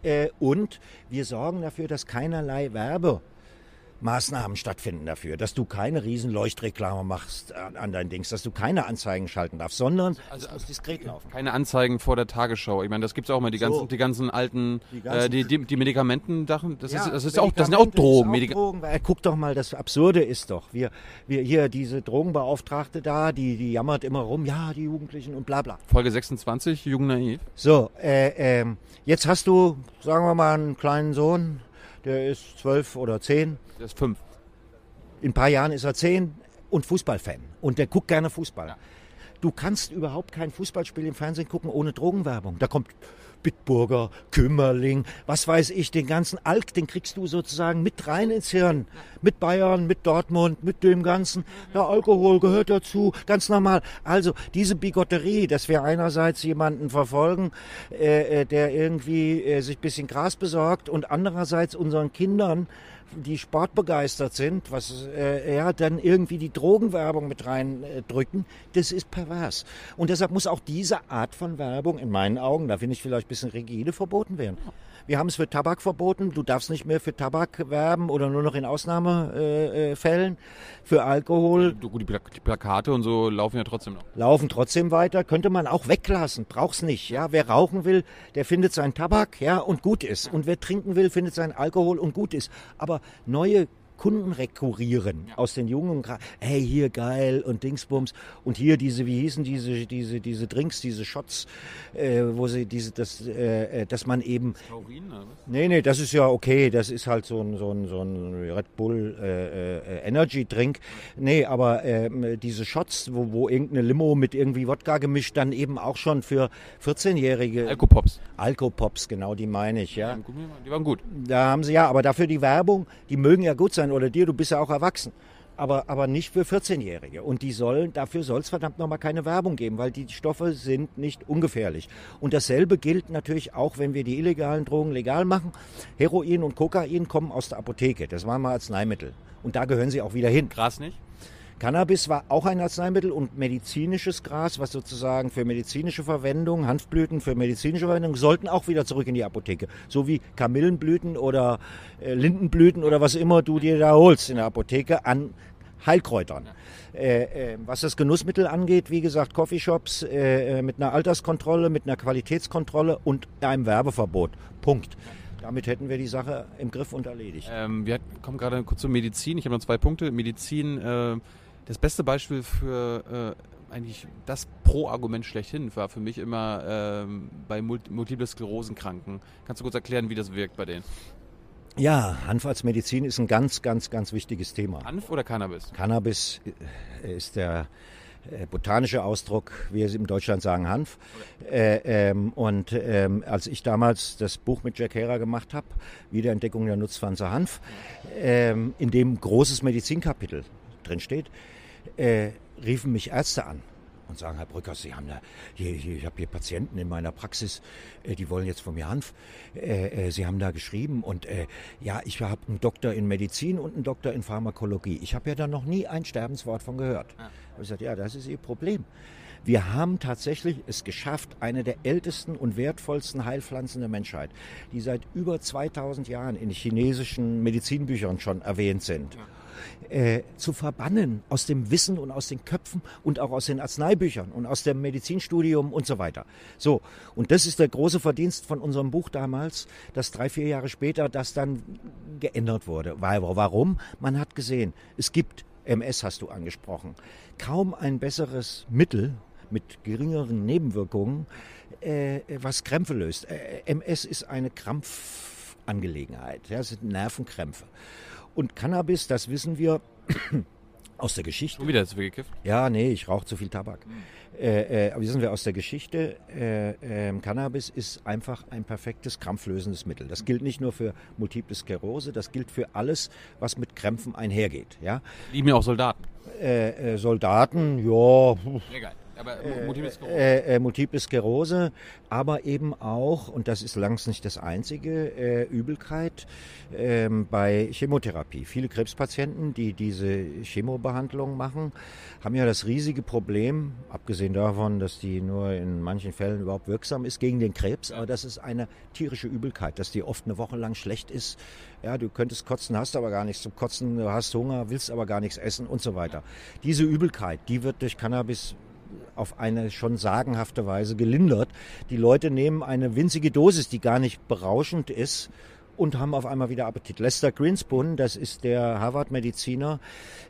Äh, und wir sorgen dafür, dass keinerlei Werbe Maßnahmen stattfinden dafür, dass du keine riesen Leuchtreklame machst an dein Dings, dass du keine Anzeigen schalten darfst, sondern also, also diskret laufen. Keine Anzeigen vor der Tagesschau. Ich meine, das gibt es auch mal, die ganzen, so. die ganzen alten, die, ganzen, äh, die, die, die Medikamenten-Dachen, das, ja, ist, das ist auch, das sind auch Drogen. Auch Drogen weil, guck doch mal, das Absurde ist doch, wir, wir hier, diese Drogenbeauftragte da, die, die jammert immer rum, ja, die Jugendlichen und bla bla. Folge 26, Jugend naiv. So, äh, äh, jetzt hast du, sagen wir mal, einen kleinen Sohn, der ist zwölf oder zehn. Der ist fünf. In ein paar Jahren ist er zehn und Fußballfan. Und der guckt gerne Fußball. Ja. Du kannst überhaupt kein Fußballspiel im Fernsehen gucken ohne Drogenwerbung. Da kommt Bitburger, Kümmerling, was weiß ich, den ganzen Alk, den kriegst du sozusagen mit rein ins Hirn. Mit Bayern, mit Dortmund, mit dem Ganzen. Der Alkohol gehört dazu, ganz normal. Also diese Bigotterie, dass wir einerseits jemanden verfolgen, äh, äh der irgendwie äh, sich bisschen Gras besorgt und andererseits unseren Kindern die sportbegeistert sind, was äh, ja dann irgendwie die Drogenwerbung mit reindrücken, äh, das ist pervers. Und deshalb muss auch diese Art von Werbung in meinen Augen, da finde ich vielleicht ein bisschen rigide, verboten werden. Wir haben es für Tabak verboten. Du darfst nicht mehr für Tabak werben oder nur noch in Ausnahmefällen. Äh, für Alkohol. Die, Plakate und so laufen ja trotzdem noch. Laufen trotzdem weiter. Könnte man auch weglassen. Braucht's nicht. Ja, wer rauchen will, der findet seinen Tabak, ja, und gut ist. Und wer trinken will, findet seinen Alkohol und gut ist. Aber neue Kunden rekurrieren aus den jungen, hey, hier geil und Dingsbums und hier diese, wie hießen diese, diese, diese Drinks, diese Shots, äh, wo sie diese, das, äh, äh dass man eben. Taurin, oder was? Nee, nee, das ist ja okay, das ist halt so ein, so ein, so ein Red Bull äh, äh Energy Drink. Nee, aber äh, diese Shots, wo, wo irgendeine Limo mit irgendwie Wodka gemischt, dann eben auch schon für 14-Jährige. Alkopops. Alkopops, genau, die meine ich, ja. Die waren gut. Da haben sie ja, aber dafür die Werbung, die mögen ja gut sein sein oder dir, du bist ja auch erwachsen. Aber, aber nicht für 14-Jährige. Und die sollen, dafür soll es verdammt nochmal keine Werbung geben, weil die Stoffe sind nicht ungefährlich. Und dasselbe gilt natürlich auch, wenn wir die illegalen Drogen legal machen. Heroin und Kokain kommen aus der Apotheke. Das waren mal Arzneimittel. Und da gehören sie auch wieder hin. Krass nicht? Cannabis war auch ein Arzneimittel und medizinisches Gras, was sozusagen für medizinische Verwendung, Hanfblüten für medizinische Verwendung, sollten auch wieder zurück in die Apotheke. So wie Kamillenblüten oder äh, Lindenblüten oder was immer du dir da holst in der Apotheke an Heilkräutern. Äh, äh, was das Genussmittel angeht, wie gesagt, Coffeeshops äh, äh, mit einer Alterskontrolle, mit einer Qualitätskontrolle und einem Werbeverbot. Punkt. Damit hätten wir die Sache im Griff und erledigt. Ähm, wir kommen gerade kurz zur Medizin. Ich habe noch zwei Punkte. Medizin, äh, das beste Beispiel für äh, eigentlich das Pro-Argument schlechthin war für mich immer äh, bei Multiple Sklerosenkranken. Kannst du kurz erklären, wie das wirkt bei denen? Ja, Hanf als Medizin ist ein ganz, ganz, ganz wichtiges Thema. Hanf oder Cannabis? Cannabis ist der äh, botanischer Ausdruck, wie wir es in Deutschland sagen, Hanf. Okay. Äh, ähm, und ähm, als ich damals das Buch mit Jack Herer gemacht habe, Wiederentdeckung der Nutzpflanze Hanf, ähm, in dem großes Medizinkapitel drin steht, äh, riefen mich Ärzte an und sagen, Herr Brückers, Sie haben da, hier, hier, ich habe hier Patienten in meiner Praxis, äh, die wollen jetzt von mir Hanf. Äh, äh, Sie haben da geschrieben und äh, ja, ich habe einen Doktor in Medizin und einen Doktor in Pharmakologie. Ich habe ja da noch nie ein Sterbenswort von gehört. Ja. Ich gesagt, ja, das ist Ihr Problem. Wir haben tatsächlich es geschafft, eine der ältesten und wertvollsten Heilpflanzen der Menschheit, die seit über 2000 Jahren in chinesischen Medizinbüchern schon erwähnt sind. Ja äh, zu verbannen aus dem Wissen und aus den Köpfen und auch aus den Arzneibüchern und aus dem Medizinstudium und so weiter. So, und das ist der große Verdienst von unserem Buch damals, dass drei, vier Jahre später das dann geändert wurde. Weil, warum? Man hat gesehen, es gibt, MS hast du angesprochen, kaum ein besseres Mittel mit geringeren Nebenwirkungen, äh, was Krämpfe löst. Äh, MS ist eine Krampfangelegenheit, ja, es sind Nervenkrämpfe. Und Cannabis, das wissen wir aus der Geschichte. Und wieder zu viel gekifft? Ja, nee, ich rauche zu viel Tabak. Mhm. Äh, äh, wissen wir aus der Geschichte, äh, äh, Cannabis ist einfach ein perfektes krampflösendes Mittel. Das gilt nicht nur für Multiple Sklerose, das gilt für alles, was mit Krämpfen einhergeht. Ja? Lieben ja auch Soldaten. Äh, äh, Soldaten, ja. Egal. Aber Multiple Sklerose. Äh, äh, Multiple Sklerose, aber eben auch, und das ist langs nicht das einzige, äh, Übelkeit ähm, bei Chemotherapie. Viele Krebspatienten, die diese Chemobehandlung machen, haben ja das riesige Problem, abgesehen davon, dass die nur in manchen Fällen überhaupt wirksam ist gegen den Krebs, aber das ist eine tierische Übelkeit, dass die oft eine Woche lang schlecht ist. Ja, du könntest kotzen, hast aber gar nichts zum Kotzen, du hast Hunger, willst aber gar nichts essen und so weiter. Diese Übelkeit, die wird durch Cannabis auf eine schon sagenhafte Weise gelindert. Die Leute nehmen eine winzige Dosis, die gar nicht berauschend ist und haben auf einmal wieder Appetit. Lester Greenspoon, das ist der Harvard-Mediziner,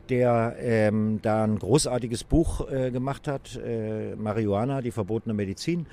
der ähm, da ein großartiges Buch äh, gemacht hat, äh, Marihuana, die verbotene Medizin,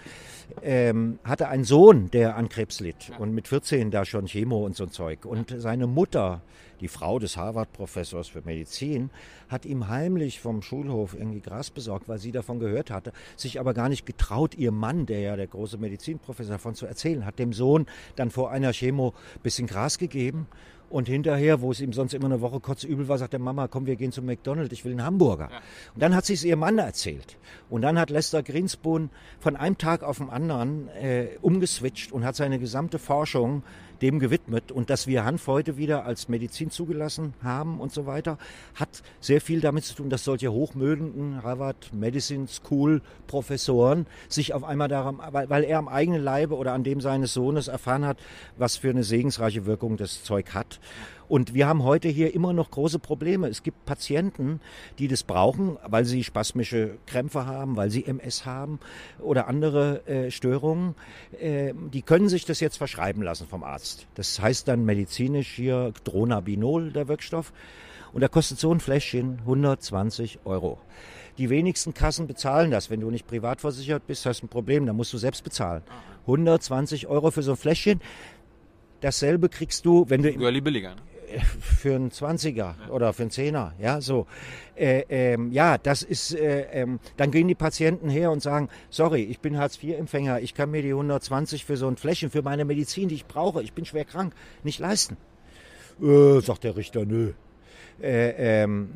ähm, hatte einen Sohn, der an Krebs litt und mit 14 da schon Chemo und so ein Zeug. Und seine Mutter, die Frau des Harvard-Professors für Medizin, hat ihm heimlich vom Schulhof irgendwie Gras besorgt, weil sie davon gehört hatte, sich aber gar nicht getraut, ihr Mann, der ja der große Medizinprofessor davon zu erzählen, hat dem Sohn dann vor einer Chemo bisschen Gras gegeben und hinterher, wo es ihm sonst immer eine Woche kotzübel war, sagt der Mama, komm, wir gehen zum McDonald's, ich will einen Hamburger. Ja. Und dann hat sie es ihrem Mann erzählt. Und dann hat Lester Greenspoon von einem Tag auf den anderen äh, umgeswitcht und hat seine gesamte Forschung dem gewidmet. Und dass wir Hanf heute wieder als Medizin zugelassen haben und so weiter, hat sehr viel damit zu tun, dass solche hochmögenden Harvard Medicine School Professoren sich auf einmal daran, weil, weil er am eigenen Leibe oder an dem seines Sohnes erfahren hat, was für eine segensreiche Wirkung das Zeug hat. Und wir haben heute hier immer noch große Probleme. Es gibt Patienten, die das brauchen, weil sie spasmische Krämpfe haben, weil sie MS haben oder andere äh, Störungen. Äh, die können sich das jetzt verschreiben lassen vom Arzt. Das heißt dann medizinisch hier Dronabinol, der Wirkstoff. Und da kostet so ein Fläschchen 120 Euro. Die wenigsten Kassen bezahlen das. Wenn du nicht privat versichert bist, hast du ein Problem, dann musst du selbst bezahlen. 120 Euro für so ein Fläschchen. Dasselbe kriegst du, wenn du... Girlie billiger. Ne? Für einen 20er oder für einen 10er, ja, so. Äh, ähm, ja, das ist, äh, ähm, dann gehen die Patienten her und sagen, sorry, ich bin Hartz-IV-Empfänger, ich kann mir die 120 für so ein Fläschchen, für meine Medizin, die ich brauche, ich bin schwer krank, nicht leisten. Äh, sagt der Richter, nö, äh, ähm,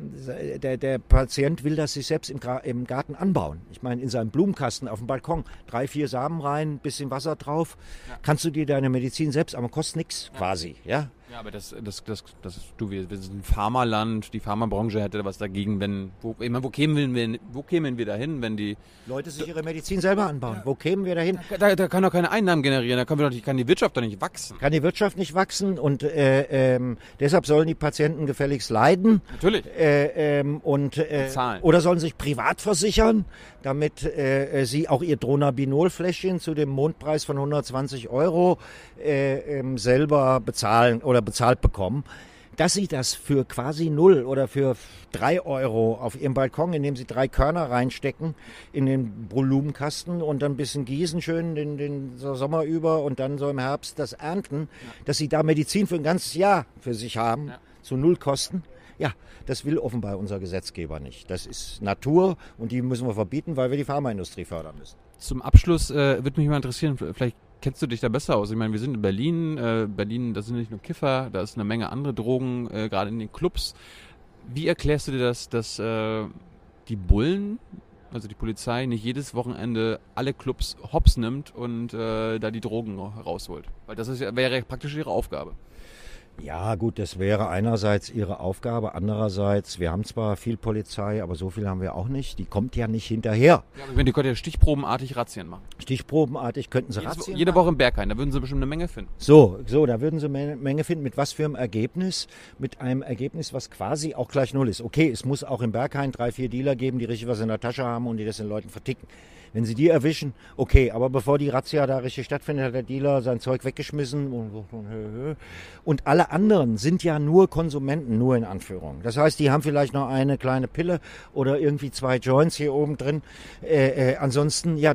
der, der, Patient will das sich selbst im, im, Garten anbauen. Ich meine, in seinem Blumenkasten auf dem Balkon drei, vier Samen rein, bisschen Wasser drauf, ja. kannst du dir deine Medizin selbst, aber kostet nichts ja. quasi, ja. Ja, aber das, das, das, das, du, wir, wir sind ein Pharmaland, die Pharmabranche hätte was dagegen, wenn, wo, ich meine, wo kämen wir, wo kämen wir dahin, wenn die Leute sich ihre Medizin selber anbauen? Wo kämen wir dahin? Da, da, da kann doch keine Einnahmen generieren, da kann, wir doch, kann die Wirtschaft doch nicht wachsen. Kann die Wirtschaft nicht wachsen und äh, ähm, deshalb sollen die Patienten gefälligst leiden. Natürlich. Äh, ähm, und äh, Zahlen. oder sollen sich privat versichern, damit äh, sie auch ihr Dronabinol-Fläschchen zu dem Mondpreis von 120 Euro äh, ähm, selber bezahlen oder bezahlt bekommen, dass sie das für quasi null oder für drei Euro auf ihrem Balkon, indem sie drei Körner reinstecken in den Volumenkasten und dann ein bisschen gießen schön den, den Sommer über und dann so im Herbst das ernten, ja. dass sie da Medizin für ein ganzes Jahr für sich haben, ja. zu null Kosten. Ja, das will offenbar unser Gesetzgeber nicht. Das ist Natur und die müssen wir verbieten, weil wir die Pharmaindustrie fördern müssen. Zum Abschluss äh, würde mich mal interessieren, vielleicht kennst du dich da besser aus? Ich meine, wir sind in Berlin. Äh, Berlin, da sind nicht nur Kiffer, da ist eine Menge andere Drogen, äh, gerade in den Clubs. Wie erklärst du dir das, dass äh, die Bullen, also die Polizei, nicht jedes Wochenende alle Clubs hops nimmt und äh, da die Drogen rausholt? Weil das ist, wäre praktisch ihre Aufgabe. Ja, gut, das wäre einerseits ihre Aufgabe. Andererseits, wir haben zwar viel Polizei, aber so viel haben wir auch nicht. Die kommt ja nicht hinterher. Ja, aber die könnten ja stichprobenartig Razzien machen. Stichprobenartig könnten sie Jedes, Razzien Jede machen. Woche im Berghain, da würden sie bestimmt eine Menge finden. So, so, da würden sie eine Menge finden. Mit was für einem Ergebnis? Mit einem Ergebnis, was quasi auch gleich null ist. Okay, es muss auch im Berghain drei, vier Dealer geben, die richtig was in der Tasche haben und die das den Leuten verticken. Wenn sie die erwischen, okay, aber bevor die Razzia da richtig stattfindet, hat der Dealer sein Zeug weggeschmissen und, und alle anderen sind ja nur Konsumenten, nur in Anführung. Das heißt, die haben vielleicht noch eine kleine Pille oder irgendwie zwei Joints hier oben drin. Äh, äh, ansonsten, ja,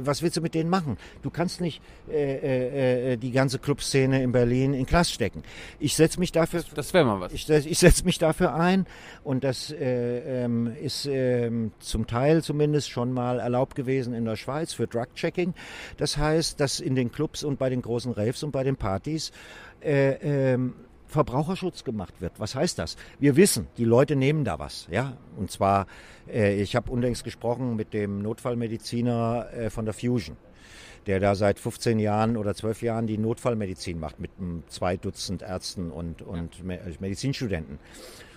was willst du mit denen machen? Du kannst nicht äh, äh, die ganze Clubszene in Berlin in Knast stecken. Ich setze mich dafür. Das wäre mal was. Ich, ich setze mich dafür ein und das äh, ähm, ist ähm, zum Teil zumindest schon mal erlaubt gewesen in der Schweiz für Drug-Checking. Das heißt, dass in den Clubs und bei den großen Raves und bei den Partys äh, ähm, Verbraucherschutz gemacht wird. Was heißt das? Wir wissen, die Leute nehmen da was, ja. Und zwar, äh, ich habe unlängst gesprochen mit dem Notfallmediziner äh, von der Fusion, der da seit 15 Jahren oder 12 Jahren die Notfallmedizin macht mit zwei Dutzend Ärzten und, und ja. Medizinstudenten.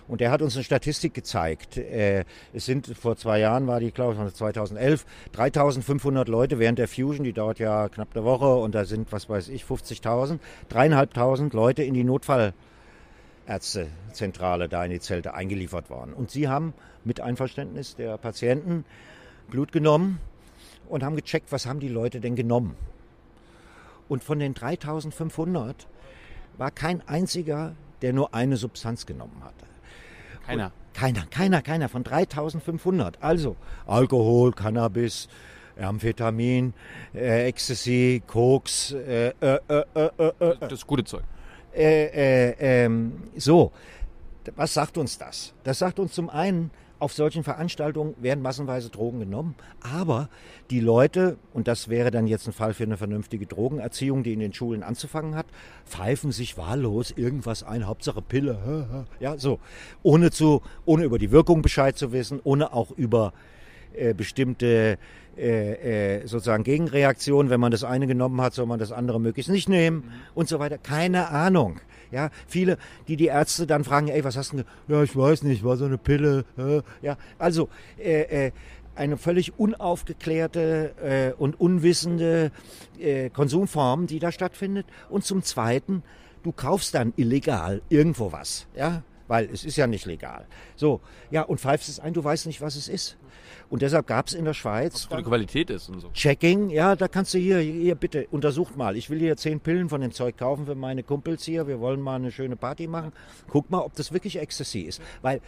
Und der hat uns eine Statistik gezeigt. Äh, es sind vor zwei Jahren, war die, glaube ich, 2011, 3500 Leute während der Fusion, die dauert ja knapp eine Woche und da sind, was weiß ich, 50.000, dreieinhalbtausend Leute in die Notfallärztezentrale da in die Zelte eingeliefert worden. Und sie haben mit Einverständnis der Patienten Blut genommen und haben gecheckt, was haben die Leute denn genommen. Und von den 3500 war kein einziger, der nur eine Substanz genommen hatte. Keiner. Keiner, keiner, keiner von 3500. Also Alkohol, Cannabis, Amphetamin, äh, Ecstasy, Koks, äh, äh, das gute Zeug. ähm, so, was sagt uns das? Das sagt uns zum einen, auf solchen Veranstaltungen werden massenweise Drogen genommen, aber die Leute, und das wäre dann jetzt ein Fall für eine vernünftige Drogenerziehung, die in den Schulen anzufangen hat, pfeifen sich wahllos irgendwas ein, Hauptsache Pille, ja, so, ohne zu, ohne über die Wirkung Bescheid zu wissen, ohne auch über äh, bestimmte äh, äh, sozusagen Gegenreaktionen. Wenn man das eine genommen hat, soll man das andere möglichst nicht nehmen mhm. und so weiter. Keine Ahnung. Ja, viele, die die Ärzte dann fragen, ey, was hast du? Ja, ich weiß nicht, war so eine Pille. Äh, ja, also äh, äh, eine völlig unaufgeklärte äh, und unwissende äh, Konsumform, die da stattfindet. Und zum Zweiten, du kaufst dann illegal irgendwo was, ja, weil es ist ja nicht legal. So, ja, und pfeifst es ein, du weißt nicht, was es ist. Und deshalb gab es in der Schweiz. Was Qualität ist und so. Checking, ja, da kannst du hier, hier bitte, untersucht mal. Ich will hier zehn Pillen von dem Zeug kaufen für meine Kumpels hier. Wir wollen mal eine schöne Party machen. Guck mal, ob das wirklich Ecstasy ist. Weil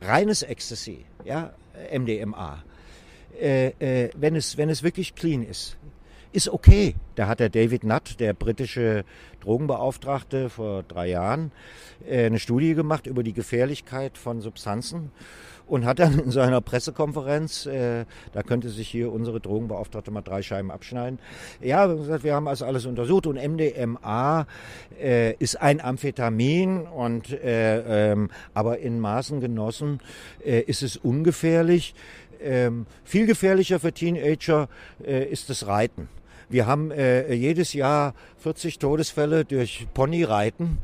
reines Ecstasy, ja, MDMA, äh, äh, wenn, es, wenn es wirklich clean ist, ist okay. Da hat der David Nutt, der britische Drogenbeauftragte, vor drei Jahren äh, eine Studie gemacht über die Gefährlichkeit von Substanzen und hat dann in seiner Pressekonferenz, äh, da könnte sich hier unsere Drogenbeauftragte mal drei Scheiben abschneiden, ja, gesagt, wir haben also alles untersucht und MDMA äh, ist ein Amphetamin und äh, ähm, aber in Maßen genossen äh, ist es ungefährlich. Ähm, viel gefährlicher für Teenager äh, ist das Reiten. Wir haben äh, jedes Jahr 40 Todesfälle durch Ponyreiten,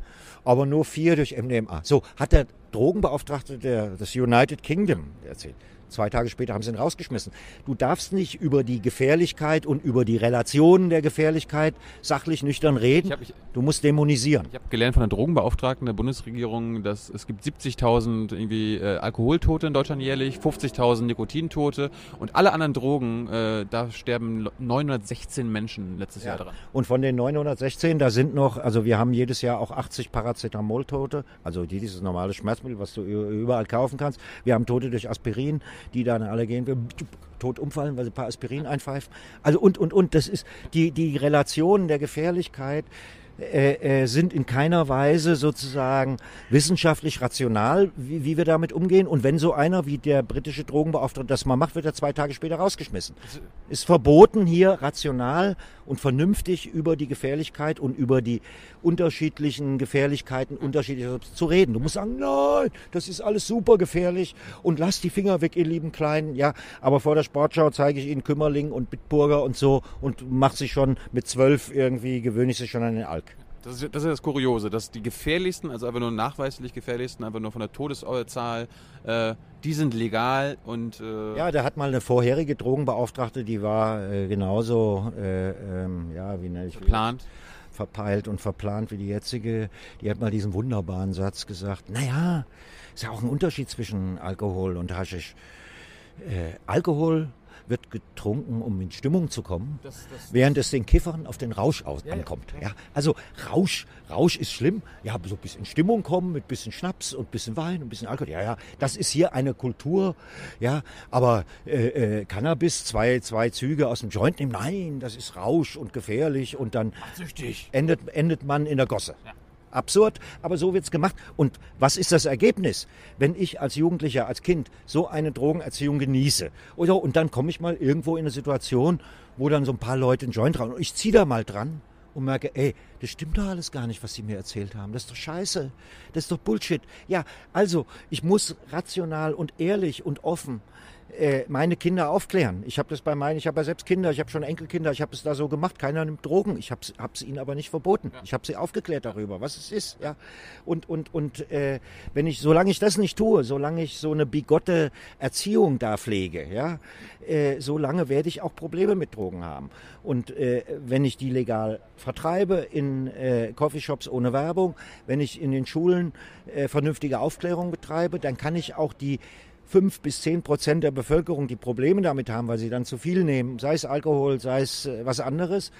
aber nur vier durch MDMA. So hat der Drogenbeauftragte der, des United Kingdom erzählt. Zwei Tage später haben sie ihn rausgeschmissen. Du darfst nicht über die Gefährlichkeit und über die Relationen der Gefährlichkeit sachlich nüchtern reden. Ich ich, du musst dämonisieren. Ich habe gelernt von der Drogenbeauftragten der Bundesregierung, dass es gibt 70.000 irgendwie äh, Alkoholtote in Deutschland jährlich, 50.000 Nikotintote und alle anderen Drogen, äh, da sterben 916 Menschen letztes ja. Jahr dran. Und von den 916, da sind noch, also wir haben jedes Jahr auch 80 Paracetamol-Tote, also dieses normale Schmerzmittel, was du überall kaufen kannst. Wir haben Tote durch Aspirin die dann alle gehen, tot umfallen, weil sie ein paar Aspirin einpfeifen. Also und, und, und. Das ist die, die Relation der Gefährlichkeit äh, äh, sind in keiner Weise sozusagen wissenschaftlich rational, wie, wie, wir damit umgehen. Und wenn so einer wie der britische Drogenbeauftragte das mal macht, wird er zwei Tage später rausgeschmissen. Also Ist verboten, hier rational und vernünftig über die Gefährlichkeit und über die unterschiedlichen Gefährlichkeiten unterschiedlicher zu reden. Du musst sagen, nein, das ist alles super gefährlich und lass die Finger weg, ihr lieben Kleinen. Ja, aber vor der Sportschau zeige ich Ihnen Kümmerling und Bitburger und so und mach sich schon mit zwölf irgendwie, gewöhne ich sich schon an den Alk. Das ist, das ist das Kuriose, dass die gefährlichsten, also einfach nur nachweislich gefährlichsten, einfach nur von der Todeszahl, äh, die sind legal und. Äh ja, der hat mal eine vorherige Drogenbeauftragte, die war äh, genauso, äh, ähm, ja, wie nenne ich Verplant. Verpeilt und verplant wie die jetzige. Die hat mal diesen wunderbaren Satz gesagt: Naja, ist ja auch ein Unterschied zwischen Alkohol und Haschisch. Äh, Alkohol wird getrunken, um in Stimmung zu kommen, das, das, während es den Kiffern auf den Rausch aus ja, ankommt. Ja. ja. Also Rausch, Rausch ist schlimm. Ja, so ein bisschen Stimmung kommen mit bisschen Schnaps und bisschen Wein und bisschen Alkohol. Ja, ja, das ist hier eine Kultur. Ja, aber äh, äh, Cannabis, zwei, zwei Züge aus dem Joint nehmen, nein, das ist Rausch und gefährlich und dann endet, endet man in der Gosse. Ja absurd, aber so wird es gemacht. Und was ist das Ergebnis, wenn ich als Jugendlicher, als Kind so eine Drogenerziehung genieße? Oder, und dann komme ich mal irgendwo in eine Situation, wo dann so ein paar Leute einen Joint rauchen und ich ziehe da mal dran und merke, ey, das stimmt doch alles gar nicht, was sie mir erzählt haben. Das ist doch scheiße. Das ist doch Bullshit. Ja, also, ich muss rational und ehrlich und offen äh, meine Kinder aufklären. Ich habe das bei meinen, ich habe ja selbst Kinder, ich habe schon Enkelkinder, ich habe es da so gemacht. Keiner nimmt Drogen. Ich habe es ihnen aber nicht verboten. Ja. Ich habe sie aufgeklärt darüber, was es ist. Ja, und und und äh, wenn ich, solange ich das nicht tue, solange ich so eine bigotte Erziehung da pflege, ja, äh, solange werde ich auch Probleme mit Drogen haben. Und äh, wenn ich die legal vertreibe in äh, Coffeeshops ohne Werbung, wenn ich in den Schulen äh, vernünftige Aufklärung betreibe, dann kann ich auch die fünf bis zehn Prozent der Bevölkerung, die Probleme damit haben, weil sie dann zu viel nehmen, sei es Alkohol, sei es äh, was anderes,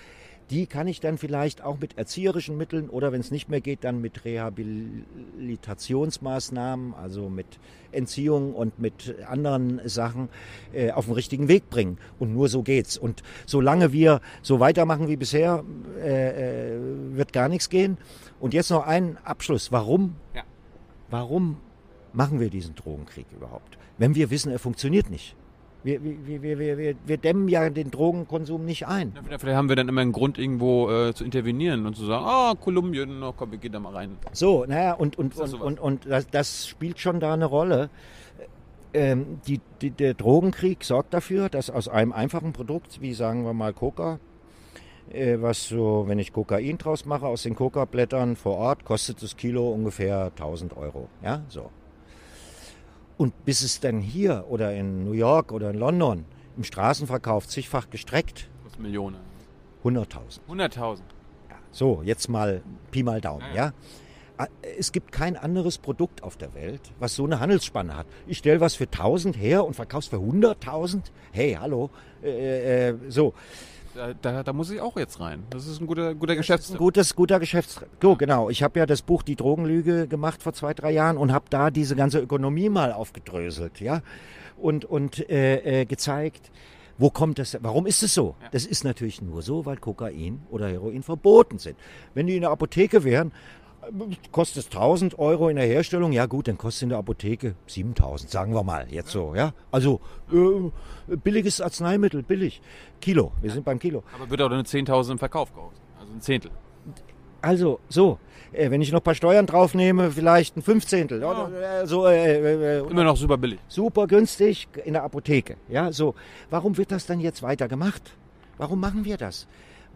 die kann ich dann vielleicht auch mit erzieherischen Mitteln oder wenn es nicht mehr geht, dann mit Rehabilitationsmaßnahmen, also mit Entziehung und mit anderen Sachen äh, auf den richtigen Weg bringen. Und nur so geht's. Und solange wir so weitermachen wie bisher, äh, äh, wird gar nichts gehen. Und jetzt noch ein Abschluss. Warum? Ja. Warum machen wir diesen Drogenkrieg überhaupt? wenn wir wissen, er funktioniert nicht. Wir, wir, wir, wir, wir dämmen ja den Drogenkonsum nicht ein. Ja, vielleicht haben wir dann immer einen Grund, irgendwo äh, zu intervenieren und zu sagen, ah, Kolumbien, oh, komm, wir gehen da mal rein. So, naja, und, und, und, und, und das, das, spielt schon da eine Rolle. Ähm, die, die, der Drogenkrieg sorgt dafür, dass aus einem einfachen Produkt, wie sagen wir mal Coca, äh, was so, wenn ich Kokain draus mache, aus den Coca-Blättern vor Ort, kostet das Kilo ungefähr 1000 Euro. Ja, so. Und bis es dann hier oder in New York oder in London im Straßenverkauf zigfach gestreckt. Was Millionen? 100.000. 100.000. Ja, so, jetzt mal Pi mal Daumen, ja, ja. Ah, es gibt kein anderes Produkt auf der Welt, was so eine Handelsspanne hat. Ich stelle was für 1000 her und verkaufe es für 100.000. Hey, hallo. Äh, äh, so. Da, da, da, muss ich auch jetzt rein. Das ist ein guter, guter Geschäfts... Ein gutes, guter Geschäfts... So, genau. Ich habe ja das Buch Die Drogenlüge gemacht vor zwei, drei Jahren und habe da diese ganze Ökonomie mal aufgedröselt, ja. Und, und äh, äh, gezeigt, wo kommt das, warum ist es so? Ja. Das ist natürlich nur so, weil Kokain oder Heroin verboten sind. Wenn die in der Apotheke wären, kostet es 1000 Euro in der Herstellung, ja gut, dann kostet in der Apotheke 7000, sagen wir mal, jetzt so, ja. Also äh, billiges Arzneimittel, billig. Kilo, wir sind beim Kilo. Aber wird auch eine 10.000 im Verkauf gekostet, also ein Zehntel. Also, so, äh, wenn ich noch ein paar Steuern draufnehme, vielleicht ein Fünfzehntel. Ja. Oder, äh, so, äh, äh, Immer noch super billig. Super günstig in der Apotheke. Ja, so. Warum wird das dann jetzt weiter gemacht? Warum machen wir das?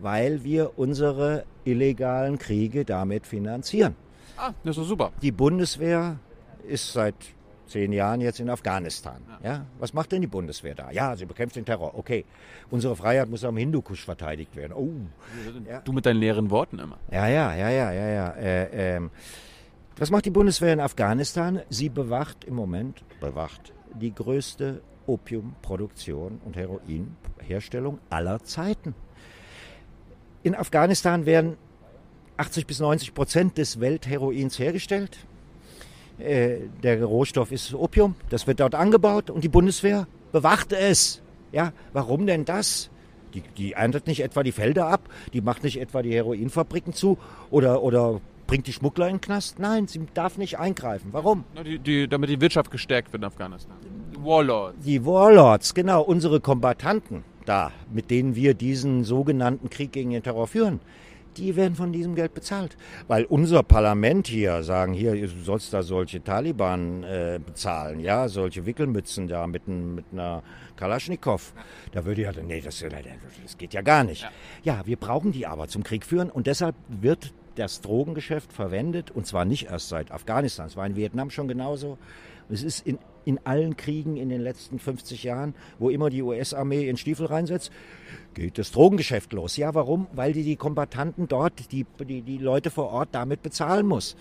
Weil wir unsere illegalen Kriege damit finanzieren. Ah, das ist super. Die Bundeswehr ist seit zehn Jahren jetzt in Afghanistan. Ja. ja. Was macht denn die Bundeswehr da? Ja, sie bekämpft den Terror. Okay. Unsere Freiheit muss am Hindukusch verteidigt werden. Oh. Ja. Du mit deinen leeren Worten immer. Ja, ja, ja, ja, ja, ja. Äh, ähm. Was macht die Bundeswehr in Afghanistan? Sie bewacht im Moment, bewacht die größte Opiumproduktion und Heroinherstellung aller Zeiten. In Afghanistan werden 80 bis 90 Prozent des Weltheroins hergestellt. Äh, der Rohstoff ist Opium, das wird dort angebaut und die Bundeswehr bewacht es. Ja, warum denn das? Die, die erntet nicht etwa die Felder ab, die macht nicht etwa die Heroinfabriken zu oder, oder bringt die Schmuggler in den Knast? Nein, sie darf nicht eingreifen. Warum? Die, die, damit die Wirtschaft gestärkt wird in Afghanistan. Die Warlords. Die Warlords, genau, unsere Kombattanten da, mit denen wir diesen sogenannten Krieg gegen den Terror führen, die werden von diesem Geld bezahlt. Weil unser Parlament hier sagen, hier, du sollst da solche Taliban äh, bezahlen, ja, solche Wickelmützen da mit, mit einer Kalaschnikow. Da würde ja, nee, das, das geht ja gar nicht. Ja. ja, wir brauchen die aber zum Krieg führen und deshalb wird das Drogengeschäft verwendet und zwar nicht erst seit Afghanistan, es war in Vietnam schon genauso. Es ist in, in allen Kriegen in den letzten 50 Jahren, wo immer die US-Armee in Stiefel reinsetzt, geht das Drogengeschäft los. Ja, warum? Weil die die Kombattanten dort, die, die, die Leute vor Ort damit bezahlen muss.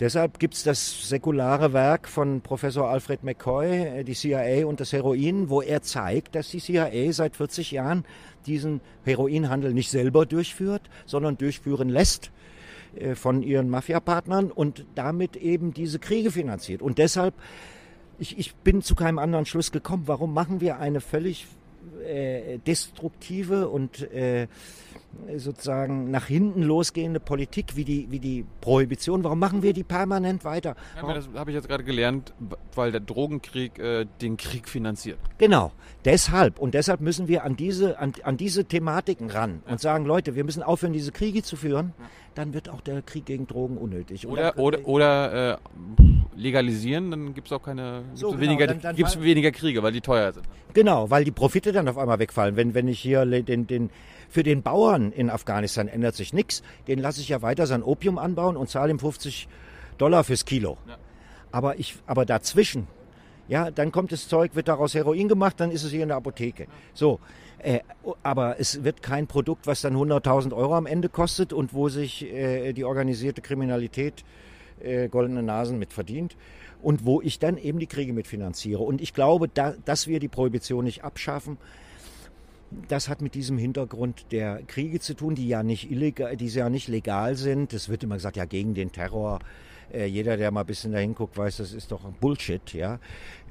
Deshalb gibt es das säkulare Werk von Professor Alfred McCoy, äh, die CIA und das Heroin, wo er zeigt, dass die CIA seit 40 Jahren diesen Heroinhandel nicht selber durchführt, sondern durchführen lässt äh, von ihren Mafiapartnern und damit eben diese Kriege finanziert. Und deshalb, ich, ich bin zu keinem anderen Schluss gekommen, warum machen wir eine völlig äh, destruktive und äh, sozusagen nach hinten losgehende Politik wie die, wie die Prohibition, warum machen wir die permanent weiter? Ja, das habe ich jetzt gerade gelernt, weil der Drogenkrieg äh, den Krieg finanziert. Genau, deshalb. Und deshalb müssen wir an diese, an, an diese Thematiken ran ja. und sagen, Leute, wir müssen aufhören, diese Kriege zu führen. Ja. Dann wird auch der Krieg gegen Drogen unnötig. Oder, oder, oder äh, legalisieren, dann gibt es auch keine, so, genau, weniger, dann, dann gibt's weniger Kriege, weil die teuer sind. Genau, weil die Profite dann auf einmal wegfallen. Wenn, wenn ich hier den, den, für den Bauern in Afghanistan ändert sich nichts. Den lasse ich ja weiter sein Opium anbauen und zahle ihm 50 Dollar fürs Kilo. Ja. Aber, ich, aber dazwischen, ja, dann kommt das Zeug, wird daraus Heroin gemacht, dann ist es hier in der Apotheke. So, äh, aber es wird kein Produkt, was dann 100.000 Euro am Ende kostet und wo sich äh, die organisierte Kriminalität äh, goldene Nasen mit verdient und wo ich dann eben die Kriege mitfinanziere. Und ich glaube, da, dass wir die Prohibition nicht abschaffen, das hat mit diesem Hintergrund der Kriege zu tun, die ja nicht illegal, die ja nicht legal sind. Es wird immer gesagt, ja gegen den Terror. Äh, jeder, der mal ein bisschen dahin guckt, weiß, das ist doch Bullshit, ja.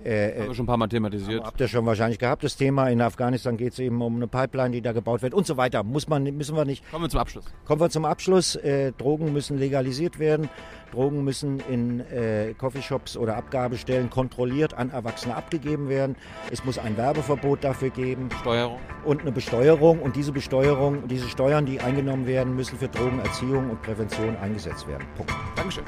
Äh, Haben wir schon ein paar Mal thematisiert. Habt ihr schon wahrscheinlich gehabt, das Thema. In Afghanistan geht es eben um eine Pipeline, die da gebaut wird und so weiter. Muss man, müssen wir nicht. Kommen wir zum Abschluss. Kommen wir zum Abschluss. Äh, Drogen müssen legalisiert werden. Drogen müssen in äh, Coffeeshops oder Abgabestellen kontrolliert an Erwachsene abgegeben werden. Es muss ein Werbeverbot dafür geben. Steuerung. Und eine Besteuerung. Und diese Besteuerung, diese Steuern, die eingenommen werden, müssen für Drogenerziehung und Prävention eingesetzt werden. Punkt. Dankeschön.